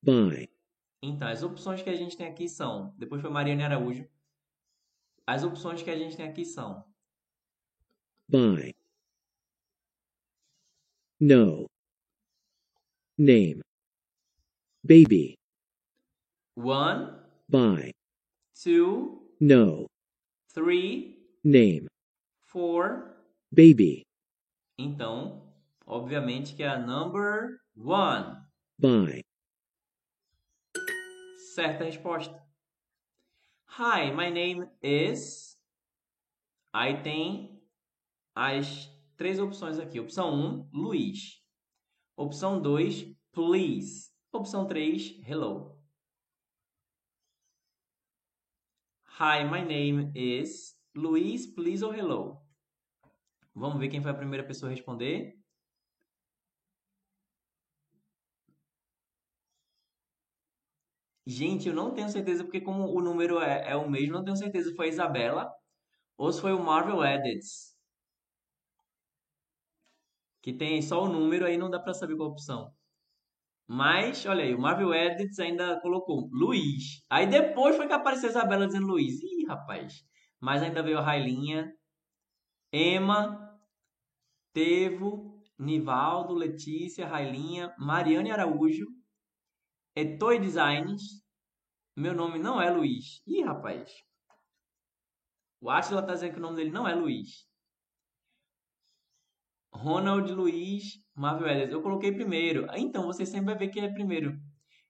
Buy. Então, as opções que a gente tem aqui são. Depois foi Mariane Araújo. As opções que a gente tem aqui são. Buy. No. Name. Baby. One, Buy. two, No. three, Name. four. Baby. Então, obviamente que é a number one. Buy. Certa resposta. Hi, my name is. Aí tem as três opções aqui. Opção 1, Luiz. Opção 2, please. Opção 3, hello. Hi, my name is Luiz, please ou hello. Vamos ver quem foi a primeira pessoa a responder. Gente, eu não tenho certeza, porque como o número é, é o mesmo, não tenho certeza se foi a Isabela ou se foi o Marvel Edits. Que tem só o número, aí não dá pra saber qual opção. Mas, olha aí, o Marvel Edits ainda colocou Luiz. Aí depois foi que apareceu a Isabela dizendo Luiz. Ih, rapaz. Mas ainda veio a Railinha, Emma, Tevo, Nivaldo, Letícia, Railinha, Mariane Araújo, Etoy Designs. Meu nome não é Luiz. Ih, rapaz. O Atila tá dizendo que o nome dele não é Luiz. Ronald Luiz Marvel Edits. Eu coloquei primeiro. Então, você sempre vai ver que é primeiro.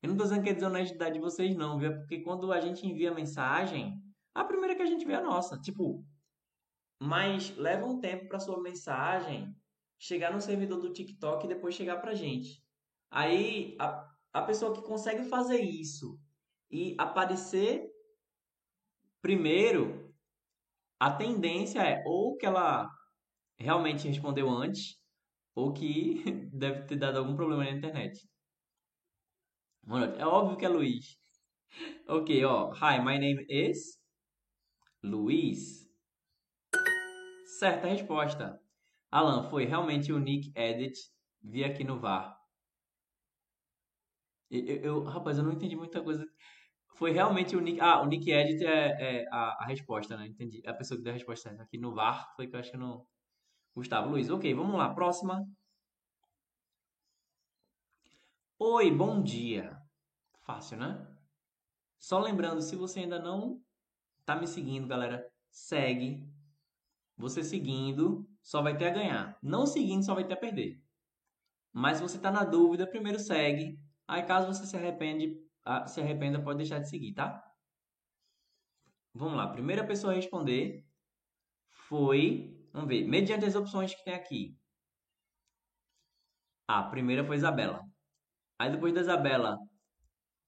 Eu não tô dizendo que é desonestidade de vocês, não, viu? É porque quando a gente envia mensagem, a primeira que a gente vê é a nossa. Tipo, mas leva um tempo para sua mensagem chegar no servidor do TikTok e depois chegar pra gente. Aí, a, a pessoa que consegue fazer isso e aparecer primeiro, a tendência é ou que ela realmente respondeu antes, ou que deve ter dado algum problema na internet. É óbvio que é Luiz. Ok, ó. Hi, my name is Luiz. Certa resposta. Alan, foi realmente o Nick Edit. Vi aqui no VAR. Eu, eu- rapaz, eu não entendi muita coisa. Foi realmente o Nick. Ah, o Nick Edit é, é a, a resposta, né? Entendi. A pessoa que deu a resposta. Aqui no VAR foi que eu acho que não. Gustavo Luiz. Ok, vamos lá. Próxima. Oi, bom dia. Fácil, né? Só lembrando, se você ainda não tá me seguindo, galera, segue. Você seguindo, só vai ter a ganhar. Não seguindo, só vai ter a perder. Mas se você tá na dúvida, primeiro segue. Aí caso você se arrepende, ah, se arrependa, pode deixar de seguir, tá? Vamos lá. Primeira pessoa a responder foi, vamos ver, mediante as opções que tem aqui. A primeira foi Isabela. Aí depois da Isabela,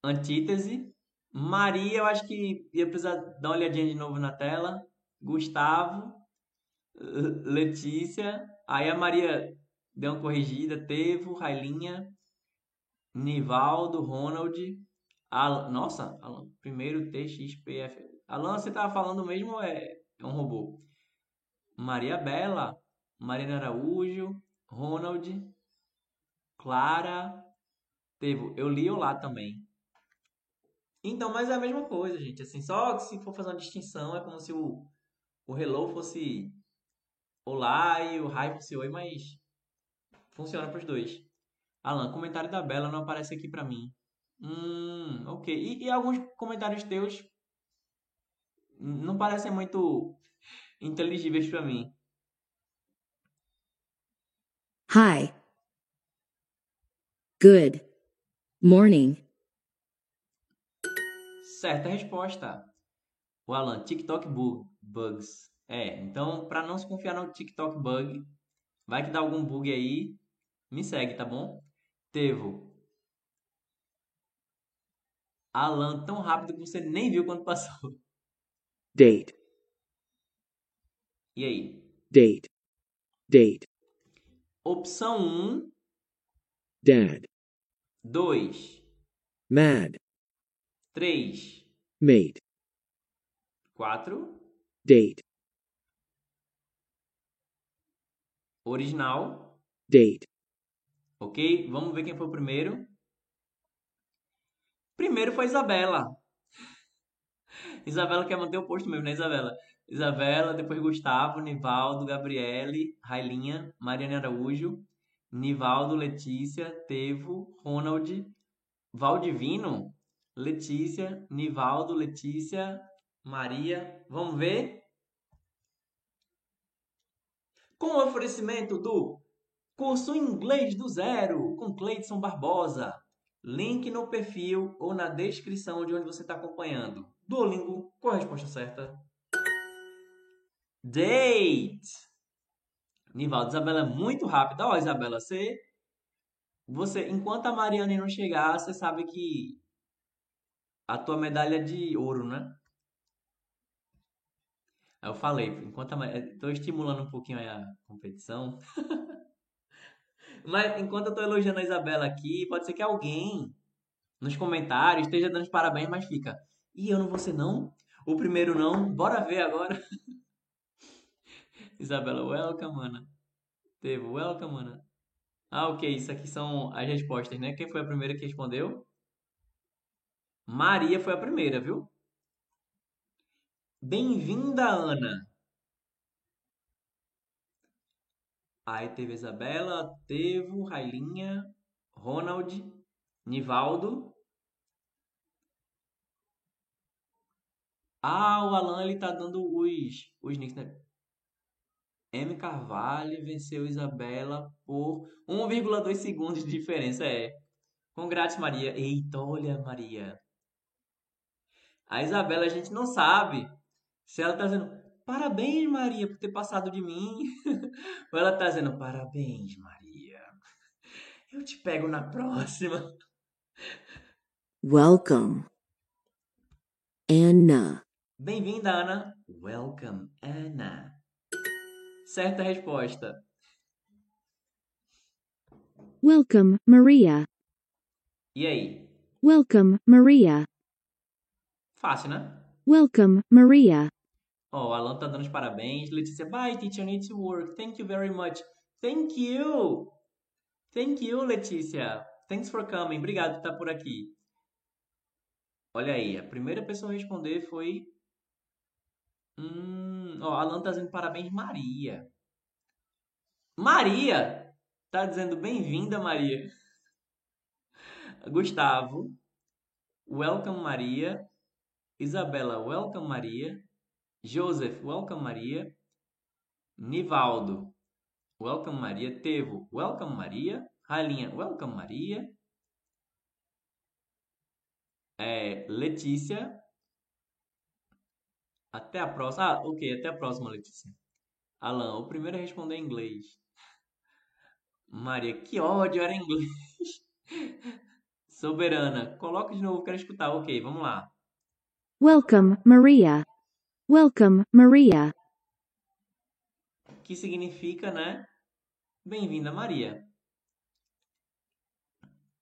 Antítese. Maria, eu acho que ia precisar dar uma olhadinha de novo na tela. Gustavo. Letícia. Aí a Maria deu uma corrigida. Tevo, Railinha. Nivaldo, Ronald. Al... Nossa, Alan, primeiro TXPF. Alan, você tava falando mesmo ou é, é um robô? Maria Bela, Marina Araújo, Ronald, Clara, teve, eu li lá também. Então, mas é a mesma coisa, gente. Assim, só que se for fazer uma distinção, é como se o, o hello fosse olá e o hi fosse oi, mas funciona para os dois. Alan, comentário da Bela não aparece aqui para mim. Hum, ok. E, e alguns comentários teus não parecem muito inteligíveis para mim. Hi. Good. Morning. Certa resposta. O Alan, TikTok bug, bugs. É, então, para não se confiar no TikTok bug, vai que dá algum bug aí, me segue, tá bom? Tevo. Alan, tão rápido que você nem viu quando passou. Date. E aí? Date. Date. Opção 1, Dad. 2, Mad. 3, Mate. 4, Date. original. Date. Ok? Vamos ver quem foi o primeiro. Primeiro foi Isabela. Isabela quer manter o posto mesmo, né, Isabela? Isabela, depois Gustavo, Nivaldo, Gabriele, Railinha, Mariana Araújo, Nivaldo, Letícia, Tevo, Ronald, Valdivino, Letícia, Nivaldo, Letícia, Maria. Vamos ver? Com o oferecimento do Curso Inglês do Zero, com Cleidson Barbosa. Link no perfil ou na descrição de onde você está acompanhando. Duolingo, qual a resposta certa? Date! Nivaldo, Isabela é muito rápida. Ó, Isabela, você, você, enquanto a Mariane não chegar, você sabe que a tua medalha é de ouro, né? Eu falei, enquanto a, tô estimulando um pouquinho a competição. Mas enquanto eu tô elogiando a Isabela aqui, pode ser que alguém nos comentários esteja dando os parabéns, mas fica. E eu não vou ser não? O primeiro não? Bora ver agora. Isabela, welcome, Ana. Teve, welcome, Ana. Ah, ok, isso aqui são as respostas, né? Quem foi a primeira que respondeu? Maria foi a primeira, viu? Bem-vinda, Ana. Aí teve Isabela, Tevo, Railinha, Ronald, Nivaldo. Ah, o Alan ele tá dando os, os nicks, né? M. Carvalho venceu Isabela por 1,2 segundos de diferença. É. Congrats, Maria. Eita, olha, Maria. A Isabela a gente não sabe se ela tá dizendo parabéns, Maria, por ter passado de mim. Ou ela tá dizendo parabéns, Maria. Eu te pego na próxima. Welcome. Anna. Bem-vinda, Ana. Welcome, Ana. Certa resposta. Welcome, Maria. E aí? Welcome, Maria. Fácil, né? Welcome, Maria. Ó, o Alan tá dando os parabéns. Letícia, bye, teacher, need to work. Thank you very much. Thank you. Thank you, Letícia. Thanks for coming. Obrigado por estar por aqui. Olha aí, a primeira pessoa a responder foi. Hum, ó, Alan tá dizendo parabéns, Maria. Maria! Tá dizendo bem-vinda, Maria. Gustavo. Welcome, Maria. Isabela, welcome, Maria. Joseph, welcome, Maria. Nivaldo, welcome, Maria. Tevo, welcome, Maria. Ralinha, welcome, Maria. É, Letícia. Até a próxima. Ah, ok, até a próxima, Letícia. Alan, o primeiro a responder em inglês. Maria, que ódio, era em inglês. Soberana, coloca de novo, quero escutar. Ok, vamos lá. Welcome, Maria. Welcome, Maria. Que significa, né? Bem-vinda, Maria.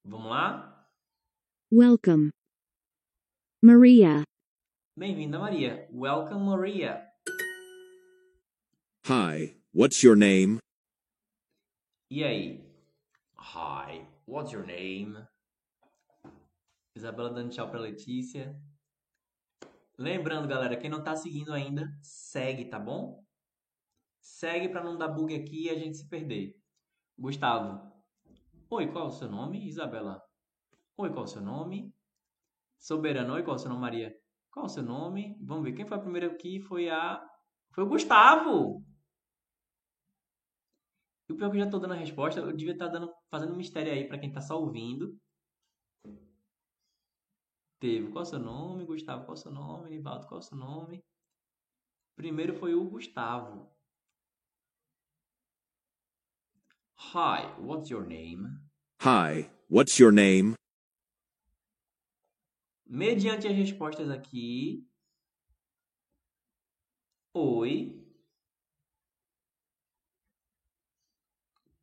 Vamos lá? Welcome. Maria. Bem-vinda, Maria. Welcome, Maria. Hi, what's your name? E aí? Hi, what's your name? Isabela dando tchau pra Letícia. Lembrando, galera, quem não tá seguindo ainda, segue, tá bom? Segue pra não dar bug aqui e a gente se perder. Gustavo. Oi, qual é o seu nome? Isabela. Oi, qual é o seu nome? Soberano. Oi, qual é o seu nome, Maria? Qual o seu nome? Vamos ver. Quem foi a primeira aqui? Foi a. Foi o Gustavo! E o pior que eu já tô dando a resposta, eu devia estar dando, fazendo um mistério aí pra quem tá só ouvindo. Teve. Qual o seu nome, Gustavo? Qual o seu nome, Nivaldo? Qual o seu nome? Primeiro foi o Gustavo. Hi, what's your name? Hi, what's your name? Mediante as respostas aqui. Oi.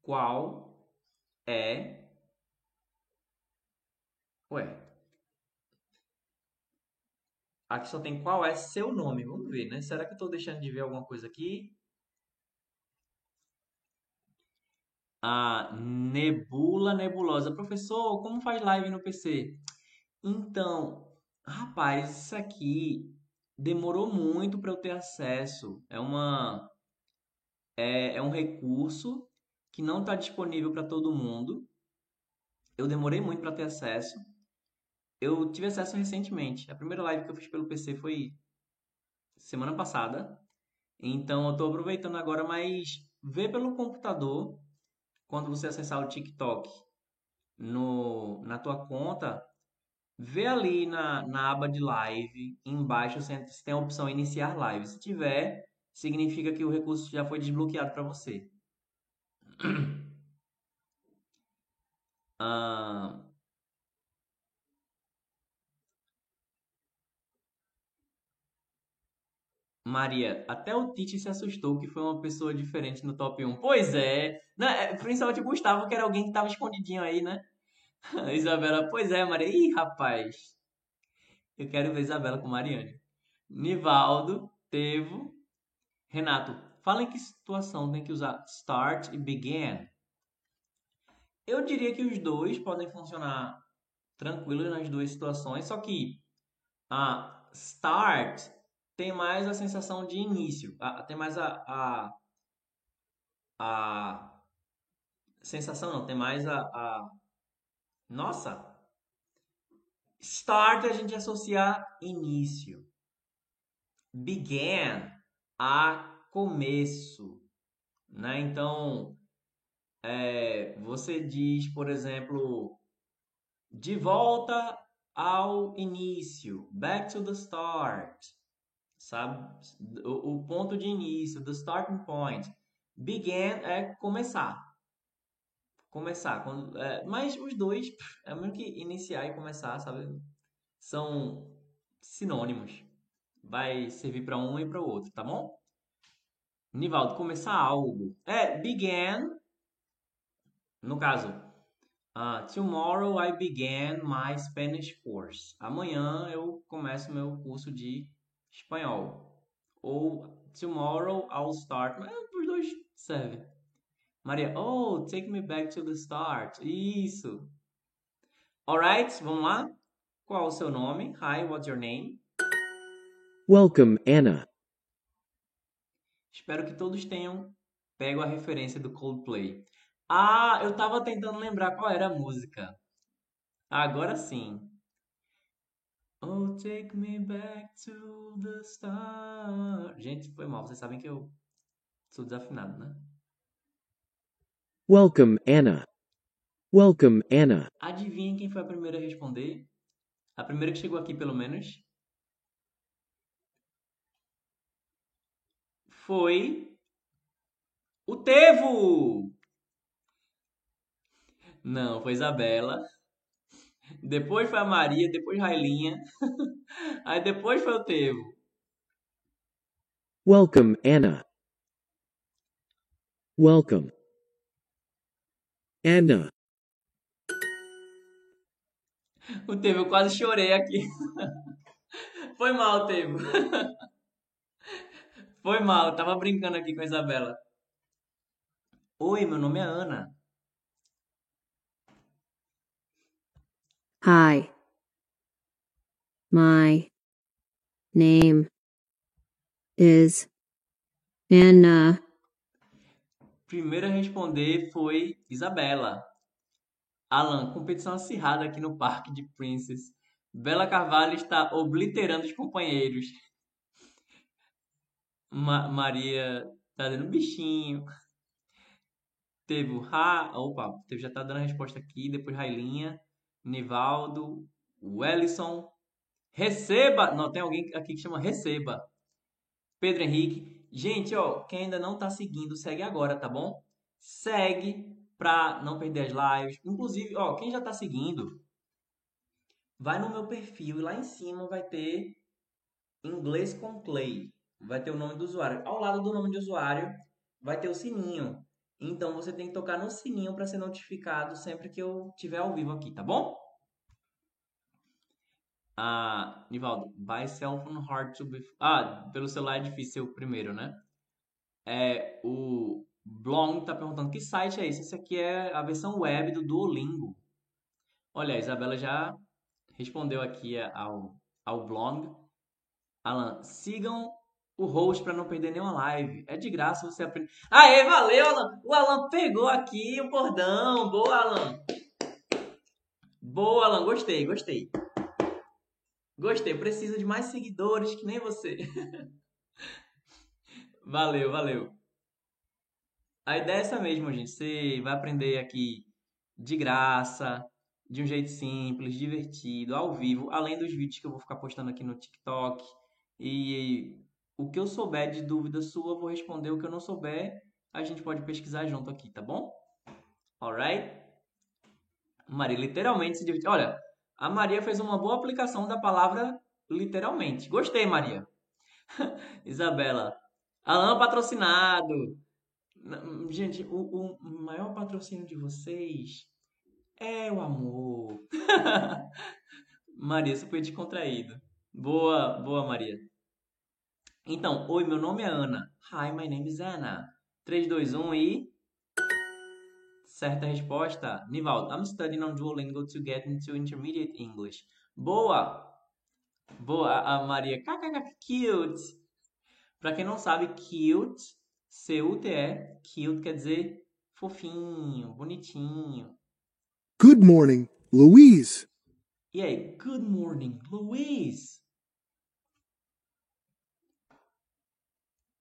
Qual é. Ué. Aqui só tem qual é seu nome. Vamos ver, né? Será que eu estou deixando de ver alguma coisa aqui? A nebula nebulosa. Professor, como faz live no PC? Então, rapaz, isso aqui demorou muito para eu ter acesso. É uma é, é um recurso que não está disponível para todo mundo. Eu demorei muito para ter acesso. Eu tive acesso recentemente. A primeira live que eu fiz pelo PC foi semana passada. Então eu estou aproveitando agora, mas ver pelo computador, quando você acessar o TikTok no, na tua conta, vê ali na, na aba de live, embaixo se tem a opção iniciar live. Se tiver, significa que o recurso já foi desbloqueado para você. Maria, até o Tite se assustou que foi uma pessoa diferente no top 1. Pois é, né? principalmente o Gustavo, que era alguém que estava escondidinho aí, né? Isabela, pois é, Maria. Ih, rapaz. Eu quero ver Isabela com Mariane. Nivaldo, Tevo, Renato. Fala em que situação tem que usar start e began. Eu diria que os dois podem funcionar tranquilos nas duas situações, só que a start tem mais a sensação de início, a, tem mais a, a, a sensação, não, tem mais a, a nossa, start a gente associa início, began a começo, né? Então, é, você diz, por exemplo, de volta ao início, back to the start, sabe? O, o ponto de início, the starting point. Began é começar. Começar. Quando, é, mas os dois, é mesmo que iniciar e começar, sabe? São sinônimos. Vai servir para um e para o outro, tá bom? Nivaldo, começar algo. É, began. No caso, uh, tomorrow I began my Spanish course. Amanhã eu começo meu curso de espanhol. Ou tomorrow I'll start. Mas os dois servem. Maria, oh, take me back to the start. Isso. Alright, vamos lá? Qual o seu nome? Hi, what's your name? Welcome, Anna. Espero que todos tenham pego a referência do Coldplay. Ah, eu tava tentando lembrar qual era a música. Agora sim. Oh, take me back to the start. Gente, foi mal. Vocês sabem que eu sou desafinado, né? Welcome, Anna. Welcome, Anna. Adivinhem quem foi a primeira a responder? A primeira que chegou aqui, pelo menos. Foi o Tevo! Não, foi Isabela. Depois foi a Maria, depois Railinha. Aí depois foi o Tevo. Welcome, Anna. Welcome. Anna. O Tevo, eu quase chorei aqui. Foi mal, Tevo. Foi mal, eu tava brincando aqui com a Isabela. Oi, meu nome é Ana. Hi. My name is Anna. Primeira a responder foi Isabela. Alan, competição acirrada aqui no parque de Princess. Bela Carvalho está obliterando os companheiros. Ma Maria tá dando bichinho. Teve o Ra. Opa, já tá dando a resposta aqui. Depois Railinha, Nivaldo, Wellison. Receba! Não, tem alguém aqui que chama Receba. Pedro Henrique. Gente, ó, quem ainda não tá seguindo, segue agora, tá bom? Segue pra não perder as lives. Inclusive, ó, quem já tá seguindo, vai no meu perfil e lá em cima vai ter Inglês com Clay. Vai ter o nome do usuário. Ao lado do nome de usuário vai ter o sininho. Então você tem que tocar no sininho para ser notificado sempre que eu tiver ao vivo aqui, tá bom? Ah, Nivaldo, by cell phone hard to be. Ah, pelo celular é difícil o primeiro, né? É, o Blong tá perguntando que site é esse? Esse aqui é a versão web do Duolingo. Olha, a Isabela já respondeu aqui ao, ao blog. Alan, sigam o host para não perder nenhuma live. É de graça você aprender. Aê, valeu, Alan! O Alan pegou aqui o bordão. Boa, Alan! Boa, Alan, gostei, gostei. Gostei, preciso de mais seguidores que nem você. valeu, valeu. A ideia é essa mesmo, gente. Você vai aprender aqui de graça, de um jeito simples, divertido, ao vivo, além dos vídeos que eu vou ficar postando aqui no TikTok. E o que eu souber de dúvida sua, eu vou responder. O que eu não souber, a gente pode pesquisar junto aqui, tá bom? Alright? Maria literalmente se divertiu. Olha, a Maria fez uma boa aplicação da palavra literalmente. Gostei, Maria. Isabela. Alan patrocinado. Gente, o, o, maior patrocínio de vocês é o amor. Maria, foi descontraído. Boa, boa, Maria. Então, oi, meu nome é Ana. Hi, my name is Anna. 3, 2, 1 e. Certa resposta. Nivaldo, I'm studying on Duolingo to get into intermediate English. Boa! Boa, a Maria. KKK, cute! Pra quem não sabe, cute, C-U-T-E, cute quer dizer fofinho, bonitinho. Good morning, Louise. E aí, good morning, Louise.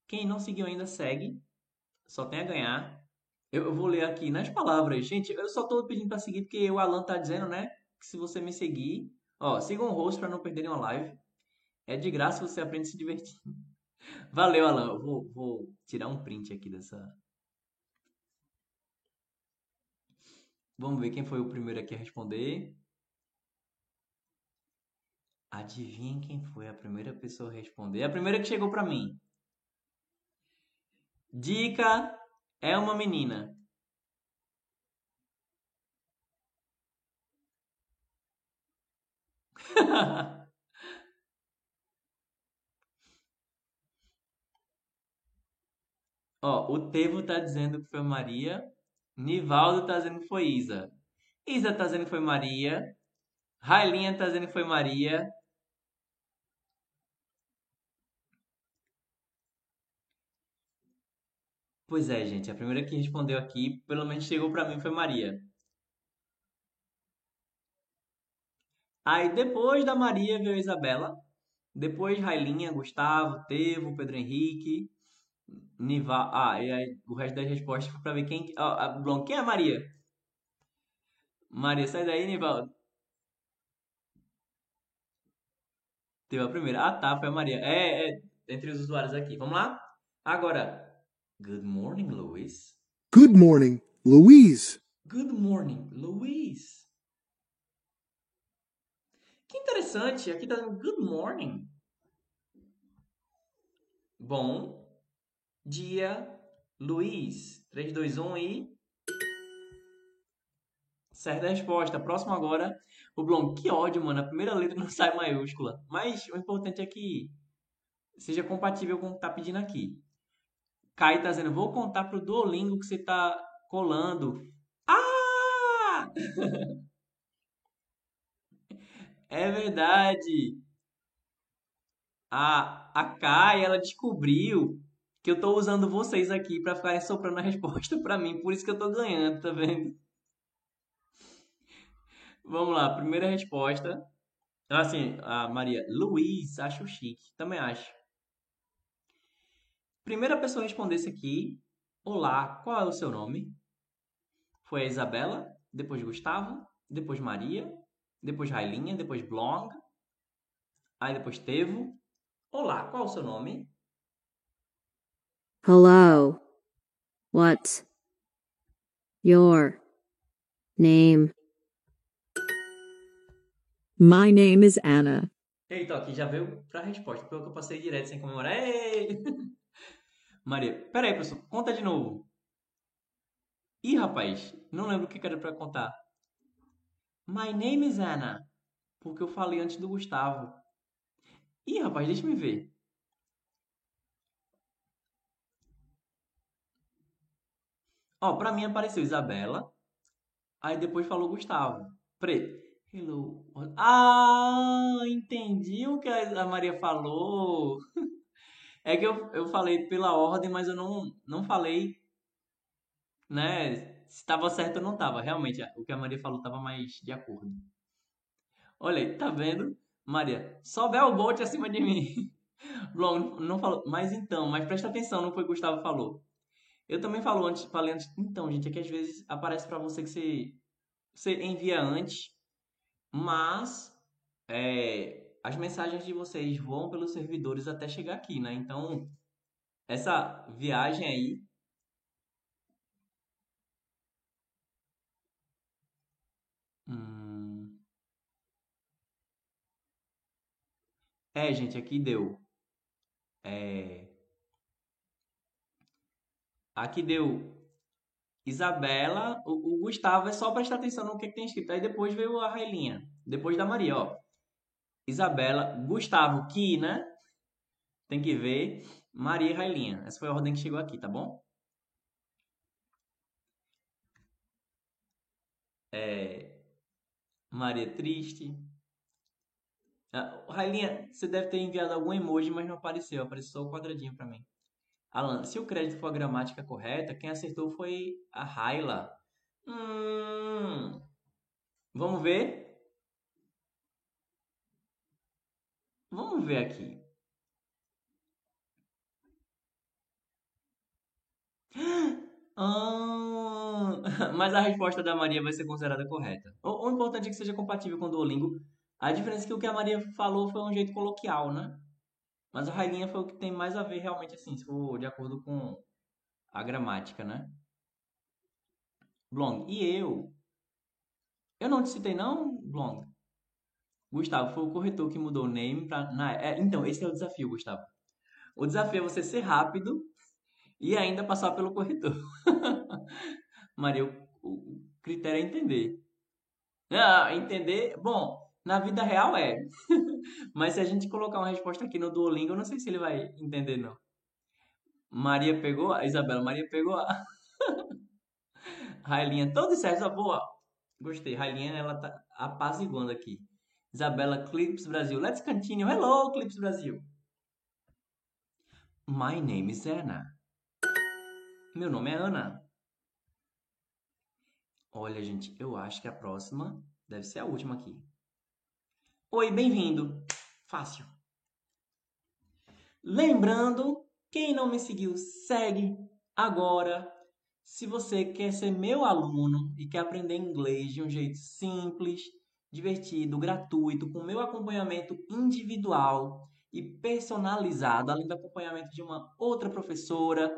Quem não seguiu ainda, segue. Só tem a ganhar. Eu, vou ler aqui nas palavras. Gente, eu só tô pedindo para seguir porque o Alan tá dizendo, né? Que se você me seguir, ó, sigam o host para não perderem uma live. É de graça, você aprende a se divertir. Valeu, Alan. Eu vou, vou tirar um print aqui dessa. Vamos ver quem foi o primeiro aqui a responder. Adivinhem quem foi a primeira pessoa a responder? A primeira que chegou para mim. Dica é uma menina. Ó, o Tevo tá dizendo que foi Maria. Nivaldo tá dizendo que foi Isa. Isa tá dizendo que foi Maria. Railinha tá dizendo que foi Maria. Pois é, gente, a primeira que respondeu aqui, pelo menos chegou para mim, foi Maria. Aí depois da Maria veio a Isabela, depois Railinha, Gustavo, Tevo, Pedro Henrique, Nival. Ah, e aí o resto das respostas foi pra ver quem. Ah, Blon, quem é a Maria? Maria, sai daí, Nivaldo. Teve a primeira. Ah, tá, foi a Maria. É, é, entre os usuários aqui. Vamos lá? Agora, Good morning, Louise. Good morning, Louise. Good morning, Louise. Que interessante, aqui tá dizendo good morning. Bom dia, Luiz. 3, 2, 1 e. Certa resposta. Próximo agora, o Blon. Que ódio, mano. A primeira letra não sai maiúscula. Mas o importante é que seja compatível com o que tá pedindo aqui. Kai tá dizendo, vou contar pro Duolingo que você tá colando. Ah! é verdade. A, a Kai, ela descobriu que eu tô usando vocês aqui para ficarem soprando a resposta para mim. Por isso que eu tô ganhando, tá vendo? Vamos lá, primeira resposta. Assim, a Maria, Luiz, acho chique. Também acho. Primeira pessoa a isso aqui. Olá, qual é o seu nome? Foi a Isabela, depois Gustavo, depois Maria, depois Railinha, depois Blong, aí depois Tevo. Olá, qual é o seu nome? Hello. What's your name? My name is Anna. Eita, aqui já veio pra resposta, pelo que eu passei direto sem comemorar. Ei! Maria, peraí, professor, conta de novo. Ih, rapaz, não lembro o que era pra contar. My name is Anna, porque eu falei antes do Gustavo. Ih, rapaz, deixa me ver. Ó, pra mim apareceu Isabela, aí depois falou Gustavo. Peraí. Hello. Ah, entendi o que a Maria falou. É que eu, eu falei pela ordem, mas eu não, não falei, né? Se estava certo ou não estava. Realmente, o que a Maria falou estava mais de acordo. Olha aí, tá vendo? Maria, só Bel Bolt acima de mim. Blom, não falou. Mas então, mas presta atenção no que o Gustavo falou. Eu também falo antes, falei antes. Então, gente, é que às vezes aparece para você que você, você envia antes, mas é, as mensagens de vocês vão pelos servidores até chegar aqui, né? Então, essa viagem aí. Hum... É, gente, aqui deu. É... Aqui deu Isabela, o, o, Gustavo é só prestar atenção no que, que tem escrito. Aí depois veio a Railinha. Depois da Maria, ó. Isabela, Gustavo, Ki, né? Tem que ver. Maria e Railinha. Essa foi a ordem que chegou aqui, tá bom? É... Maria triste. Ah, Railinha, você deve ter enviado algum emoji, mas não apareceu. Apareceu só o quadradinho para mim. Alan, se o crédito for a gramática correta, quem acertou foi a Raila. Hum, vamos ver? Vamos ver aqui. Ah, mas a resposta da Maria vai ser considerada correta. O, o importante é que seja compatível com o Duolingo. A diferença é que o que a Maria falou foi um jeito coloquial, né? Mas a Railinha foi o que tem mais a ver realmente assim, se for de acordo com a gramática, né? Blong. E eu? Eu não te citei não, Blong? Gustavo, foi o corretor que mudou o name pra... Na... É, então, esse é o desafio, Gustavo. O desafio é você ser rápido e ainda passar pelo corretor. Maria, o, o critério é entender. Ah, entender... Bom, na vida real é. Mas se a gente colocar uma resposta aqui no Duolingo, eu não sei se ele vai entender, não. Maria pegou a Isabela, Maria pegou a Railinha, todo certo, boa. Gostei, Railinha, ela tá apaziguando aqui. Isabela, Clips Brasil. Let's continue. Hello, Clips Brasil. My name is Anna. Meu nome é Ana. Olha, gente, eu acho que a próxima deve ser a última aqui. Oi, bem-vindo. Fácil. Lembrando, quem não me seguiu, segue agora. Se você quer ser meu aluno e quer aprender inglês de um jeito simples, divertido, gratuito, com meu acompanhamento individual e personalizado, além do acompanhamento de uma outra professora,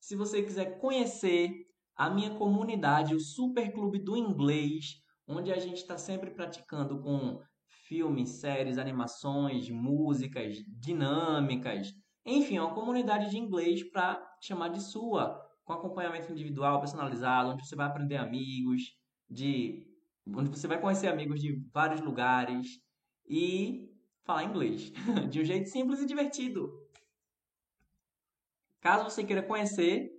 se você quiser conhecer a minha comunidade, o Super Clube do Inglês, onde a gente está sempre praticando com filmes, séries, animações, músicas, dinâmicas, enfim, é uma comunidade de inglês para chamar de sua, com acompanhamento individual, personalizado, onde você vai aprender amigos, de onde você vai conhecer amigos de vários lugares e falar inglês de um jeito simples e divertido. Caso você queira conhecer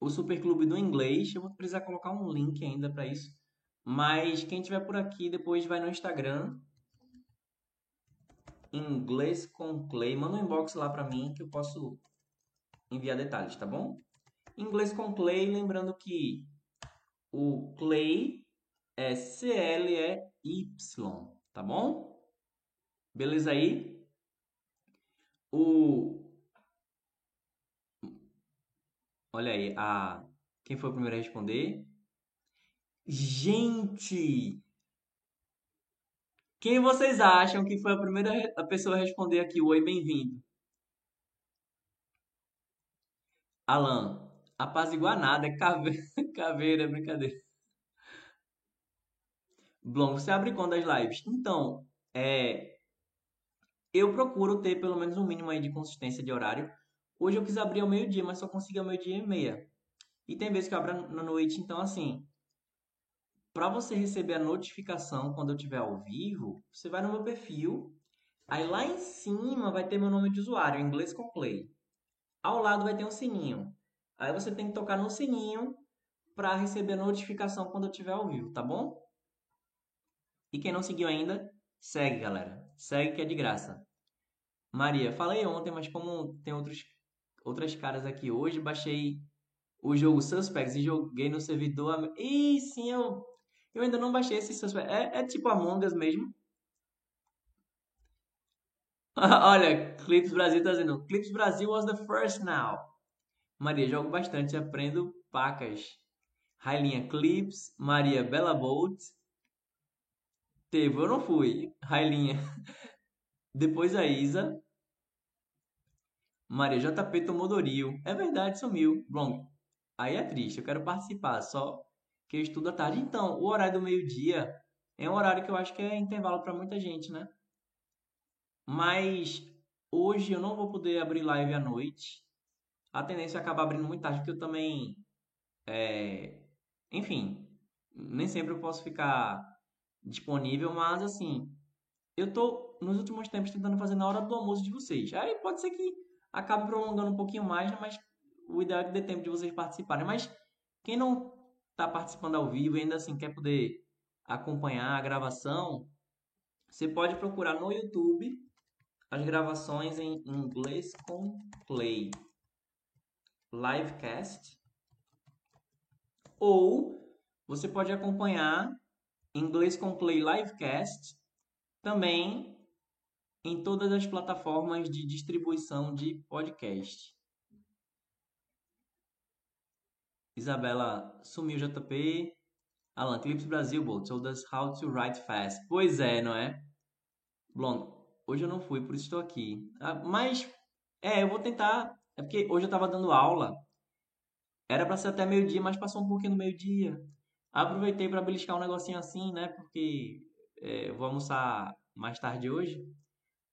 o Superclube do Inglês, eu vou precisar colocar um link ainda para isso. Mas quem tiver por aqui depois vai no Instagram Inglês com Clay. Manda um inbox lá para mim que eu posso enviar detalhes, tá bom? Inglês com Clay, lembrando que o Clay é C-L-E-Y, tá bom? Beleza aí? O... Olha aí, a... quem foi o primeiro a responder? Gente! Quem vocês acham que foi a primeira a pessoa a responder aqui? Oi, bem-vindo. Alan, apaziguar nada, é caveira, caveira, brincadeira. Blon, você abre quando as lives? Então, é, eu procuro ter pelo menos um mínimo aí de consistência de horário. Hoje eu quis abrir ao meio-dia, mas só consegui ao meio-dia e meia. E tem vezes que eu abro na noite, então assim, para você receber a notificação quando eu estiver ao vivo, você vai no meu perfil, aí lá em cima vai ter meu nome de usuário, inglês com play. Ao lado vai ter um sininho. Aí você tem que tocar no sininho para receber a notificação quando eu estiver ao vivo, tá bom? E quem não seguiu ainda, segue, galera. Segue que é de graça. Maria, falei ontem, mas como tem outros, outras caras aqui hoje, baixei o jogo Suspects e joguei no servidor. Ih, sim, eu, eu ainda não baixei esse Suspects. É, é tipo Among Us mesmo. Olha, Clips Brasil tá dizendo. Clips Brasil was the first now. Maria, jogo bastante, aprendo pacas. Railinha Clips, Maria Bella Bolt. Teve, eu não fui. Railinha. Depois a Isa. Maria JP tomou Doril. É verdade, sumiu. Bom, aí é triste, eu quero participar, só que eu estudo à tarde. Então, o horário do meio-dia é um horário que eu acho que é intervalo para muita gente, né? Mas hoje eu não vou poder abrir live à noite. A tendência é acabar abrindo muito tarde, porque eu também. É... Enfim, nem sempre eu posso ficar disponível, mas assim, eu tô nos últimos tempos tentando fazer na hora do almoço de vocês. Aí pode ser que acabe prolongando um pouquinho mais, né? mas o ideal é que dê tempo de vocês participarem. Mas quem não está participando ao vivo ainda assim quer poder acompanhar a gravação, você pode procurar no YouTube as gravações em inglês com play livecast ou você pode acompanhar inglês com play livecast também em todas as plataformas de distribuição de podcast. Isabela sumiu JP. Alan, Clips Brasil, Bolt, told us how to write fast. Pois é, não é? Blond, hoje eu não fui, por isso estou aqui. Ah, mas, é, eu vou tentar. É porque hoje eu estava dando aula. Era para ser até meio-dia, mas passou um pouquinho no meio-dia. Aproveitei para beliscar um negocinho assim, né? Porque é, vou almoçar mais tarde hoje.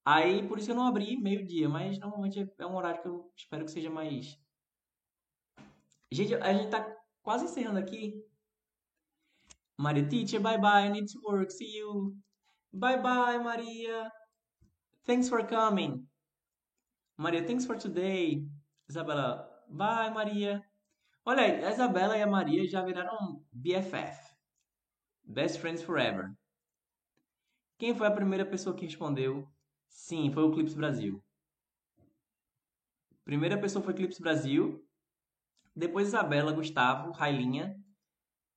Aí, por isso eu não abri meio-dia, mas normalmente é um horário que eu espero que seja mais. Gente, a gente tá quase encerrando aqui. Maria Teacher, bye bye, I need to work, see you. Bye bye, Maria. Thanks for coming. Maria, thanks for today. Isabela, bye, Maria. Olha aí, a Isabela e a Maria já viraram BFF. Best Friends Forever. Quem foi a primeira pessoa que respondeu? Sim, foi o Clips Brasil. Primeira pessoa foi Clips Brasil. Depois Isabela, Gustavo, Railinha,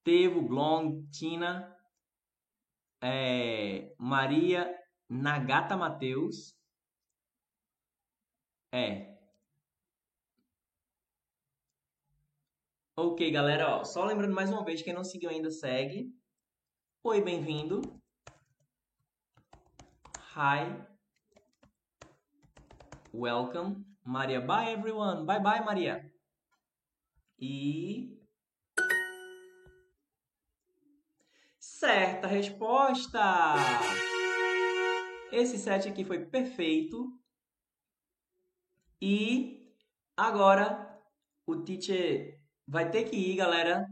Tevo, Blong, Tina, é, Maria, Nagata Mateus. É. Ok, galera, ó, só lembrando mais uma vez, quem não seguiu ainda, segue. Oi, bem-vindo. Hi. Welcome. Maria, bye everyone. Bye bye, Maria. E. Certa resposta! Esse set aqui foi perfeito. E agora o teacher vai ter que ir, galera.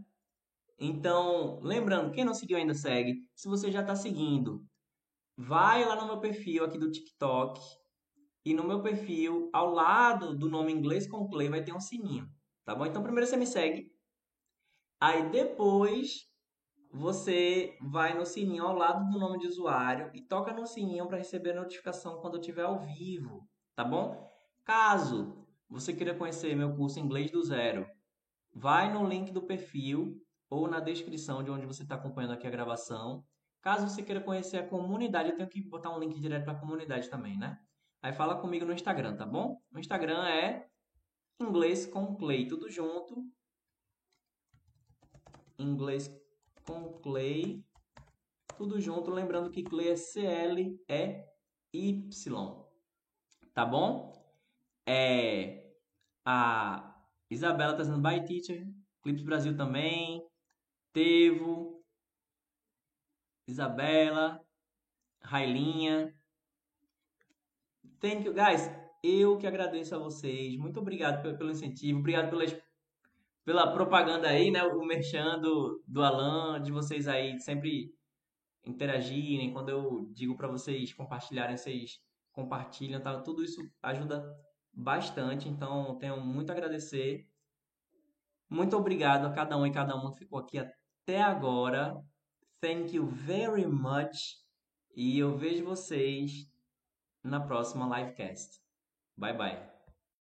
Então, lembrando, quem não seguiu ainda segue. Se você já está seguindo, vai lá no meu perfil aqui do TikTok e no meu perfil, ao lado do nome inglês com Clay, vai ter um sininho, tá bom? Então, primeiro você me segue. Aí depois você vai no sininho ao lado do nome de usuário e toca no sininho para receber a notificação quando eu estiver ao vivo, tá bom? Caso você queira conhecer meu curso Inglês do Zero, vai no link do perfil ou na descrição de onde você está acompanhando aqui a gravação. Caso você queira conhecer a comunidade, eu tenho que botar um link direto para a comunidade também, né? Aí fala comigo no Instagram, tá bom? O Instagram é inglês com Clay, tudo junto. Inglês com Clay, tudo junto. Lembrando que Clay é C-L-E-Y, tá bom? É, a Isabela tá dizendo bye, teacher. Clips Brasil também. Tevo. Isabela. Railinha. Thank you, guys. Eu que agradeço a vocês. Muito obrigado pelo incentivo. Obrigado pelas, pela propaganda aí, né? O merchan do, do Alan, de vocês aí sempre interagirem. Quando eu digo para vocês compartilharem, vocês compartilham, tá? Tudo isso ajuda bastante, então tenho muito a agradecer. Muito obrigado a cada um e cada uma que ficou aqui até agora. Thank you very much. E eu vejo vocês na próxima livecast. Bye bye.